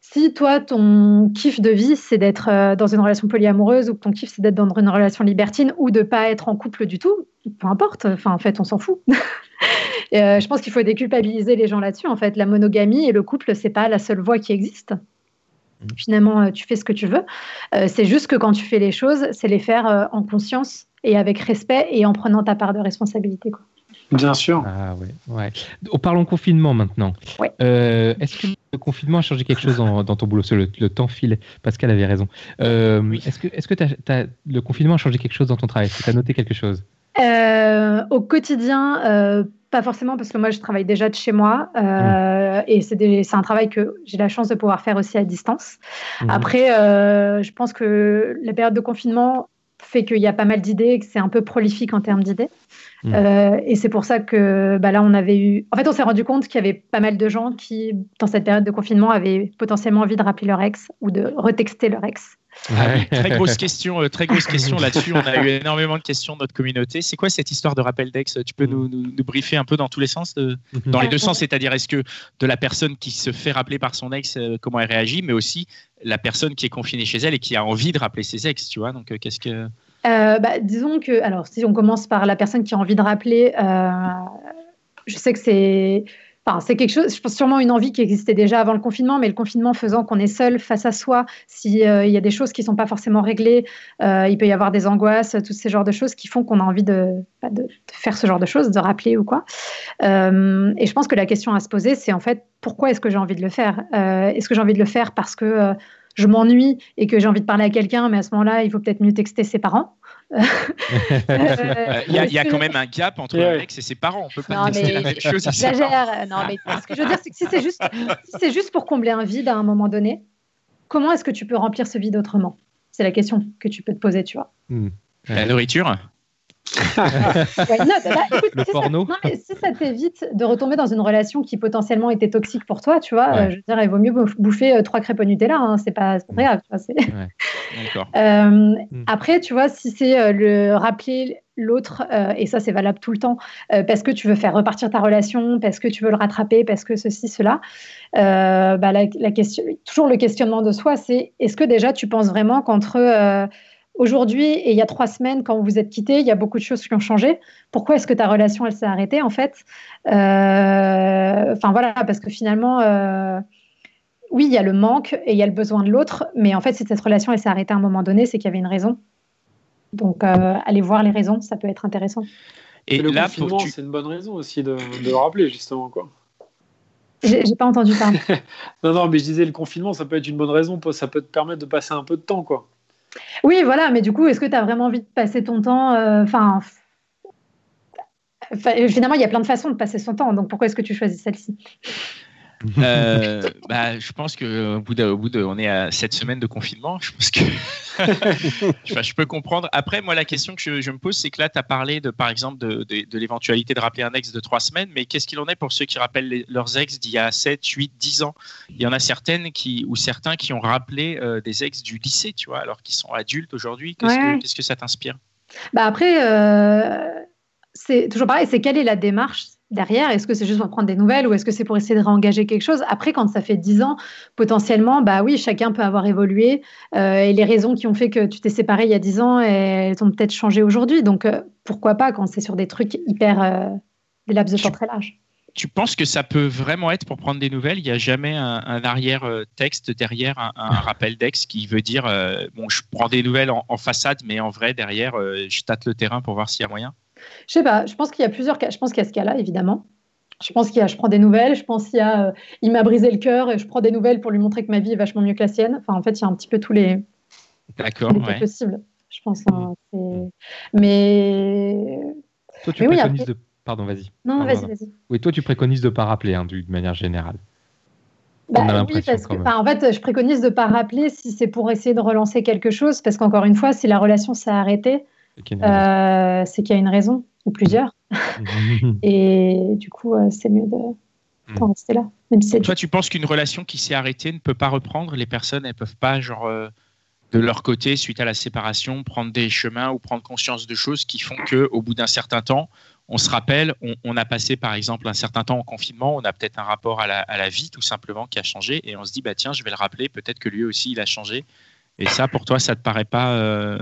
Si toi, ton kiff de vie, c'est d'être euh, dans une relation polyamoureuse, ou que ton kiff, c'est d'être dans une relation libertine, ou de pas être en couple du tout, peu importe. Enfin, en fait, on s'en fout. Et, je pense qu'il faut déculpabiliser les gens là-dessus. En fait, la monogamie et le couple, c'est pas la seule voie qui existe. Finalement, euh, tu fais ce que tu veux. Euh, c'est juste que quand tu fais les choses, c'est les faire euh, en conscience et avec respect et en prenant ta part de responsabilité. Quoi. Bien sûr. Ah ouais, ouais. Oh, parlons confinement maintenant. Ouais. Euh, Est-ce que le confinement a changé quelque chose dans, dans ton boulot? Que le, le temps file. Pascal avait raison. Euh, Est-ce que, est-ce que t'as- t'as- le confinement a changé quelque chose dans ton travail? Est-ce que tu as noté quelque chose? Euh, au quotidien, euh, pas forcément parce que moi je travaille déjà de chez moi euh, et c'est des- c'est un travail que j'ai la chance de pouvoir faire aussi à distance. Mhm. Après, euh, je pense que la période de confinement, fait qu'il y a pas mal d'idées, que c'est un peu prolifique en termes d'idées. Mm. Euh, et c'est pour ça que bah, là, on avait eu. En fait, on s'est rendu compte qu'il y avait pas mal de gens qui, dans cette période de confinement, avaient potentiellement envie de rappeler leur ex ou de retexter leur ex. très grosse question, euh, très grosse question là-dessus. On a eu énormément de questions de notre communauté. C'est quoi cette histoire de rappel d'ex? Tu peux nous, nous, briefer un peu dans tous les sens, dans les deux sens, c'est-à-dire est-ce que de la personne qui se fait rappeler par son ex, euh, comment elle réagit, mais aussi la personne qui est confinée chez elle et qui a envie de rappeler ses ex, tu vois Donc qu'est-ce que euh, bah, disons que, alors, si on commence par la personne qui a envie de rappeler, euh, je sais que c'est. Enfin, c'est quelque chose, je pense sûrement une envie qui existait déjà avant le confinement, mais le confinement faisant qu'on est seul face à soi, s'il euh, y a des choses qui ne sont pas forcément réglées, il peut y avoir des angoisses, tous ces genres de choses qui font qu'on a envie de, bah, de, faire ce genre de choses, de rappeler ou quoi. et je pense que la question à se poser, c'est en fait, pourquoi est-ce que j'ai envie de le faire? Est-ce que j'ai envie de le faire parce que je m'ennuie et que j'ai envie de parler à quelqu'un, mais à ce moment-là, il faut peut-être mieux texter ses parents. Euh, il y, a quand même un gap entre un ex et ses parents. On peut pas non, mais la même chose. Non, mais ce que je veux dire, c'est que si c'est juste, si juste pour combler un vide à un moment donné, comment est-ce que tu peux remplir ce vide autrement? C'est la question que tu peux te poser, tu vois. La nourriture? Le porno. si ça t'évite de retomber dans une relation qui potentiellement était toxique pour toi, tu vois, euh, je veux dire, il vaut mieux bouffer euh, trois crêpes au Nutella, hein, c'est pas, très grave. Euh. Après, tu vois, si c'est le rappeler l'autre, et ça c'est valable tout le temps, parce que tu veux faire repartir ta relation, parce que tu veux le rattraper, parce que ceci, cela, bah, la, question, toujours le questionnement de soi, c'est est-ce que déjà tu penses vraiment qu'entre Aujourd'hui et il y a trois semaines, quand vous vous êtes quittés, il y a beaucoup de choses qui ont changé. Pourquoi est-ce que ta relation, elle s'est arrêtée, en fait? Euh, Enfin, voilà, parce que finalement, euh, oui, il y a le manque et il y a le besoin de l'autre, mais en fait, si cette relation, elle s'est arrêtée à un moment donné, c'est qu'il y avait une raison. Donc, euh, aller voir les raisons, ça peut être intéressant. Et, le là, confinement, c'est une bonne raison aussi de, de le rappeler, justement, quoi. J'ai pas entendu ça. non, non, mais je disais, le confinement, ça peut être une bonne raison, ça peut te permettre de passer un peu de temps, quoi. Oui, voilà, mais du coup, est-ce que tu as vraiment envie de passer ton temps euh, Enfin, finalement, il y a plein de façons de passer son temps, donc pourquoi est-ce que tu choisis celle-ci? Euh, bah, je pense qu'au bout, de, au bout de, on est à sept semaines de confinement. Je pense que je peux comprendre. Après, moi, la question que je, me pose, c'est que là, tu as parlé de, par exemple, de, de, l'éventualité de rappeler un ex de trois semaines, mais qu'est-ce qu'il en est pour ceux qui rappellent leurs ex d'il y a 7, 8, 10 ans? Il y en a certaines qui, ou certains qui ont rappelé euh, des ex du lycée, tu vois, alors qu'ils sont adultes aujourd'hui. Qu'est-ce, que, qu'est-ce que ça t'inspire? Bah Après, euh, c'est toujours pareil, c'est quelle est la démarche? Derrière Est-ce que c'est juste pour prendre des nouvelles ou est-ce que c'est pour essayer de réengager quelque chose? Après, quand ça fait 10 ans, potentiellement, bah oui, chacun peut avoir évolué euh, et les raisons qui ont fait que tu t'es séparé il y a 10 ans, elles ont peut-être changé aujourd'hui. Donc, euh, pourquoi pas quand c'est sur des trucs hyper. Euh, des laps de temps très larges tu penses que ça peut vraiment être pour prendre des nouvelles? Il n'y a jamais un, arrière-texte derrière un, rappel d'ex qui veut dire bon, je prends des nouvelles en, en, façade, mais en vrai, derrière, je tâte le terrain pour voir s'il y a moyen? Je sais pas, je pense qu'il y a plusieurs cas. Je pense qu'il y a ce cas-là, évidemment. Je pense qu'il y a je prends des nouvelles, je pense qu'il y a euh, il m'a brisé le cœur et je prends des nouvelles pour lui montrer que ma vie est vachement mieux que la sienne. Enfin, en fait, il y a un petit peu tous les, D'accord, les possibles, je pense. Hein. Mais. Toi, tu préconises de. Pardon, vas-y. Non, vas-y, vas-y. Oui, toi, tu préconises de ne pas rappeler, hein, de manière générale. Bah, oui, parce que, en fait, je préconise de ne pas rappeler si c'est pour essayer de relancer quelque chose, parce qu'encore une fois, si la relation s'est arrêtée, euh, c'est qu'il y a une raison, ou plusieurs. et du coup, euh, c'est mieux de hmm. rester là. Toi, tu penses qu'une relation qui s'est arrêtée ne peut pas reprendre? Les personnes, elles peuvent pas, genre, euh, de leur côté, suite à la séparation, prendre des chemins ou prendre conscience de choses qui font qu'au bout d'un certain temps, on se rappelle, on, a passé par exemple un certain temps en confinement, on a peut-être un rapport à la, vie tout simplement qui a changé et on se dit, bah tiens, je vais le rappeler, peut-être que lui aussi il a changé. Et ça, pour toi, ça ne te paraît pas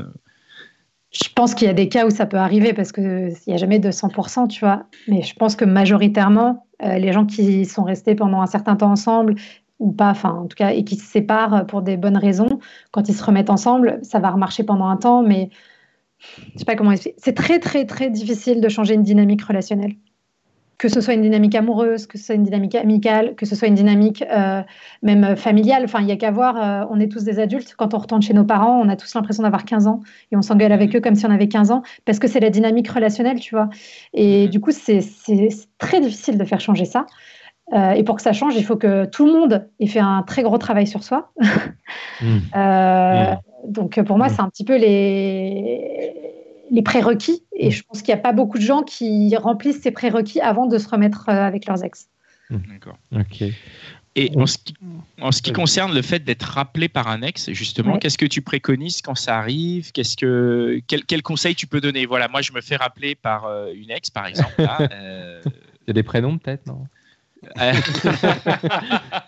je pense qu'il y a des cas où ça peut arriver parce qu'il n'y a jamais de 100%, tu vois. Mais je pense que majoritairement, euh, les gens qui sont restés pendant un certain temps ensemble, ou pas, enfin en tout cas, et qui se séparent pour des bonnes raisons, quand ils se remettent ensemble, ça va remarcher pendant un temps, mais je sais pas comment expliquer. C'est très, très, très difficile de changer une dynamique relationnelle que ce soit une dynamique amoureuse, que ce soit une dynamique amicale, que ce soit une dynamique euh, même familiale. Enfin, il n'y a qu'à voir, euh, on est tous des adultes. Quand on retourne chez nos parents, on a tous l'impression d'avoir 15 ans et on s'engueule avec eux comme si on avait 15 ans parce que c'est la dynamique relationnelle, tu vois. Et du coup, c'est très difficile de faire changer ça. Euh, et pour que ça change, il faut que tout le monde ait fait un très gros travail sur soi. Mmh. Mmh. donc pour moi, Mm. c'est un petit peu les, les prérequis. Et Mm. je pense qu'il n'y a pas beaucoup de gens qui remplissent ces prérequis avant de se remettre euh, avec leurs ex. D'accord. Ok. Et en ce qui, en ce qui Oui. concerne le fait d'être rappelé par un ex, justement, Ouais. qu'est-ce que tu préconises quand ça arrive? Qu'est-ce que quel, quel conseil tu peux donner? Voilà, moi je me fais rappeler par euh, une ex, par exemple. là, euh, Il y a des prénoms peut-être, non? Euh,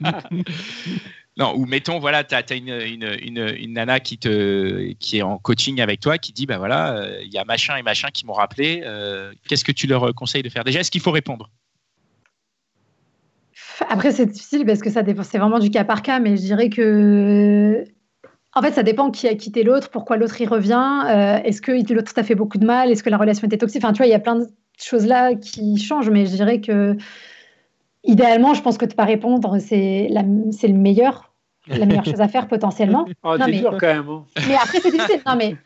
non, ou mettons, voilà, tu as, une, une, une, nana qui, te, qui est en coaching avec toi, qui dit, bah voilà, euh, il y a machin et machin qui m'ont rappelé. euh, Qu'est-ce que tu leur conseilles de faire? Déjà, est-ce qu'il faut répondre? Après, c'est difficile parce que ça c'est vraiment du cas par cas, mais je dirais que. En fait, ça dépend qui a quitté l'autre, pourquoi l'autre y revient, euh, est-ce que l'autre t'a fait beaucoup de mal, est-ce que la relation était toxique? Enfin, tu vois, il y a plein de choses là qui changent, mais je dirais que idéalement, je pense que de pas répondre, c'est la- c'est le meilleur, la meilleure chose à faire potentiellement. Ah, Non, mais- dur quand même. hein. Mais après, c'est difficile. Non, mais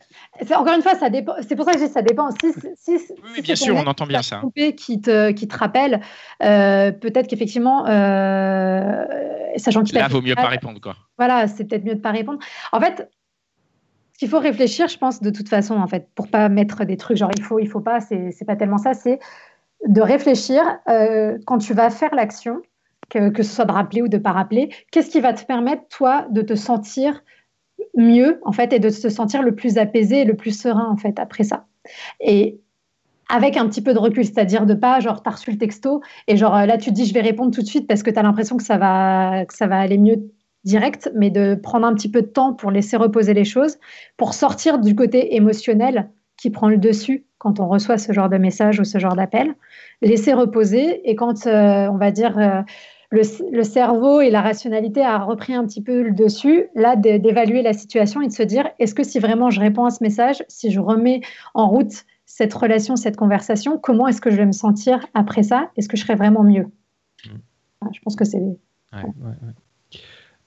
c'est- encore une fois, ça dépend. C'est pour ça que je dis ça dépend. Si, si, si- Oui, si oui, bien c'est sûr, on entend qui bien ça. trompé, Qui te, qui te rappelle, euh, peut-être qu'effectivement, euh, sachant qu'il Là, vaut mieux pas répondre, quoi. Voilà, c'est peut-être mieux de pas répondre. En fait, ce qu'il faut réfléchir, je pense, de toute façon, en fait, pour pas mettre des trucs genre il faut, il faut pas, c'est c'est pas tellement ça, c'est de réfléchir euh, quand tu vas faire l'action, que, ce soit de rappeler ou de pas rappeler, qu'est-ce qui va te permettre, toi, de te sentir mieux, en fait, et de te sentir le plus apaisé et le plus serein, en fait, après ça? Et avec un petit peu de recul, c'est-à-dire de pas, genre, t'as reçu le texto et genre là, tu te dis, je vais répondre tout de suite parce que tu as l'impression que que ça va aller mieux direct, mais de prendre un petit peu de temps pour laisser reposer les choses, pour sortir du côté émotionnel qui prend le dessus quand on reçoit ce genre de message ou ce genre d'appel, laisser reposer et quand euh, on va dire euh, le, le cerveau et la rationalité a repris un petit peu le dessus, là d'é- d'évaluer la situation et de se dire est-ce que si vraiment je réponds à ce message, si je remets en route cette relation, cette conversation, comment est-ce que je vais me sentir après ça? Est-ce que je serai vraiment mieux? Mm. Voilà, Je pense que c'est Ouais, ouais, ouais.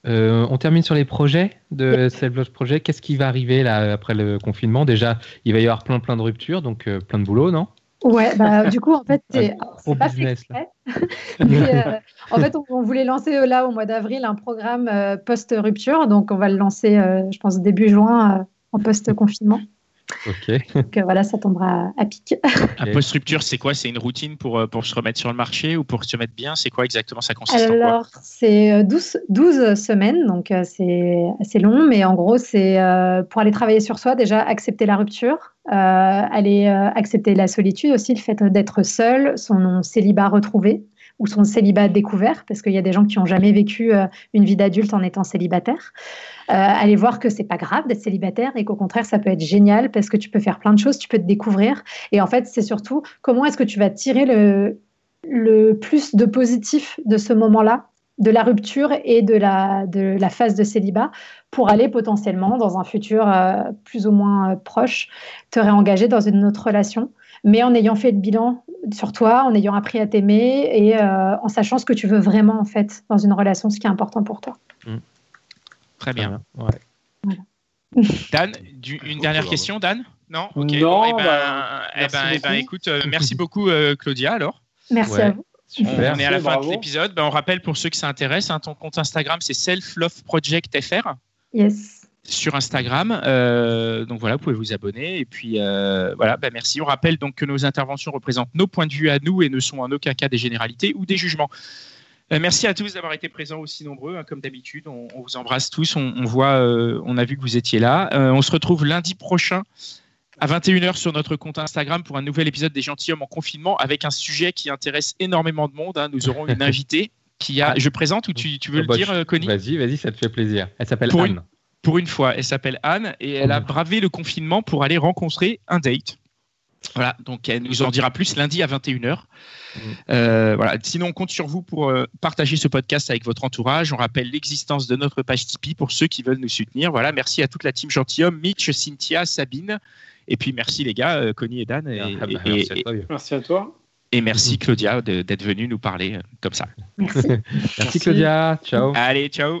Euh, on termine sur les projets de Lodge Project. Qu'est-ce qui va arriver là après le confinement? Déjà, il va y avoir plein plein de ruptures, donc euh, plein de boulot, non? Ouais, bah, du coup, en fait, c'est pas fait business. Mais, euh, en fait, on, on voulait lancer là au mois d'avril un programme post-rupture. Donc, on va le lancer, je pense, début juin en post-confinement. Ok. Donc, euh, voilà, ça tombera à pic. Un post-rupture, c'est quoi? C'est une routine pour, euh, pour se remettre sur le marché ou pour se mettre bien? C'est quoi exactement? Ça consiste en quoi? Alors, c'est euh, 12, 12 semaines, donc c'est assez long, mais en gros, c'est euh, pour aller travailler sur soi, déjà accepter la rupture, euh, aller accepter la solitude aussi, le fait d'être seul, son célibat retrouvé ou son célibat découvert, parce qu'il y a des gens qui n'ont jamais vécu euh, une vie d'adulte en étant célibataire. Euh, aller voir que c'est pas grave d'être célibataire et qu'au contraire, ça peut être génial parce que tu peux faire plein de choses, tu peux te découvrir. Et en fait, c'est surtout comment est-ce que tu vas tirer le, plus de positif de ce moment-là, de la rupture et de la, de la phase de célibat, pour aller potentiellement, dans un futur euh, plus ou moins euh, proche, te réengager dans une autre relation, mais en ayant fait le bilan sur toi, en ayant appris à t'aimer et euh, en sachant ce que tu veux vraiment en fait dans une relation, ce qui est important pour toi. Très bien. Ouais. Dan, du- une dernière question, Dan? Non Ok. Non, eh ben, bah, eh merci ben, eh ben, beaucoup. écoute, euh, merci beaucoup, euh, Claudia, alors. Merci Ouais. à vous. On, Super. on est à la fin de l'épisode. Ben, on rappelle pour ceux que ça intéresse, hein, ton compte Instagram, c'est Self Love Project FR Yes. Sur Instagram. Euh, donc voilà, vous pouvez vous abonner. Et puis euh, voilà, ben merci. On rappelle donc que nos interventions représentent nos points de vue à nous et ne sont en aucun cas des généralités ou des jugements. Euh, merci à tous d'avoir été présents aussi nombreux. hein, comme d'habitude, on, on vous embrasse tous. On, on voit, on a vu que vous étiez là. On se retrouve lundi prochain à 21h sur notre compte Instagram pour un nouvel épisode des gentilshommes en confinement avec un sujet qui intéresse énormément de monde. hein. Nous aurons une invitée qui a. Je présente ou tu, tu veux Ah le bah, dire, Connie? Vas-y, vas-y, ça te fait plaisir. Elle s'appelle Anne. Pour une fois. Elle s'appelle Anne et elle a Mhm. bravé le confinement pour aller rencontrer un date. Voilà, donc elle nous en dira plus lundi à 21h. Mhm. Euh, voilà. Sinon, on compte sur vous pour euh, partager ce podcast avec votre entourage. On rappelle l'existence de notre page Tipeee pour ceux qui veulent nous soutenir. Voilà, merci à toute la team Gentilhomme, Mitch, Cynthia, Sabine. Et puis merci les gars, euh, Connie et Dan. Et, Ah, bah, et- merci à toi, Yo. Merci à toi. et merci Claudia de- d'être venue nous parler euh, comme ça. Merci. Merci Claudia. Ciao. Allez, Ciao.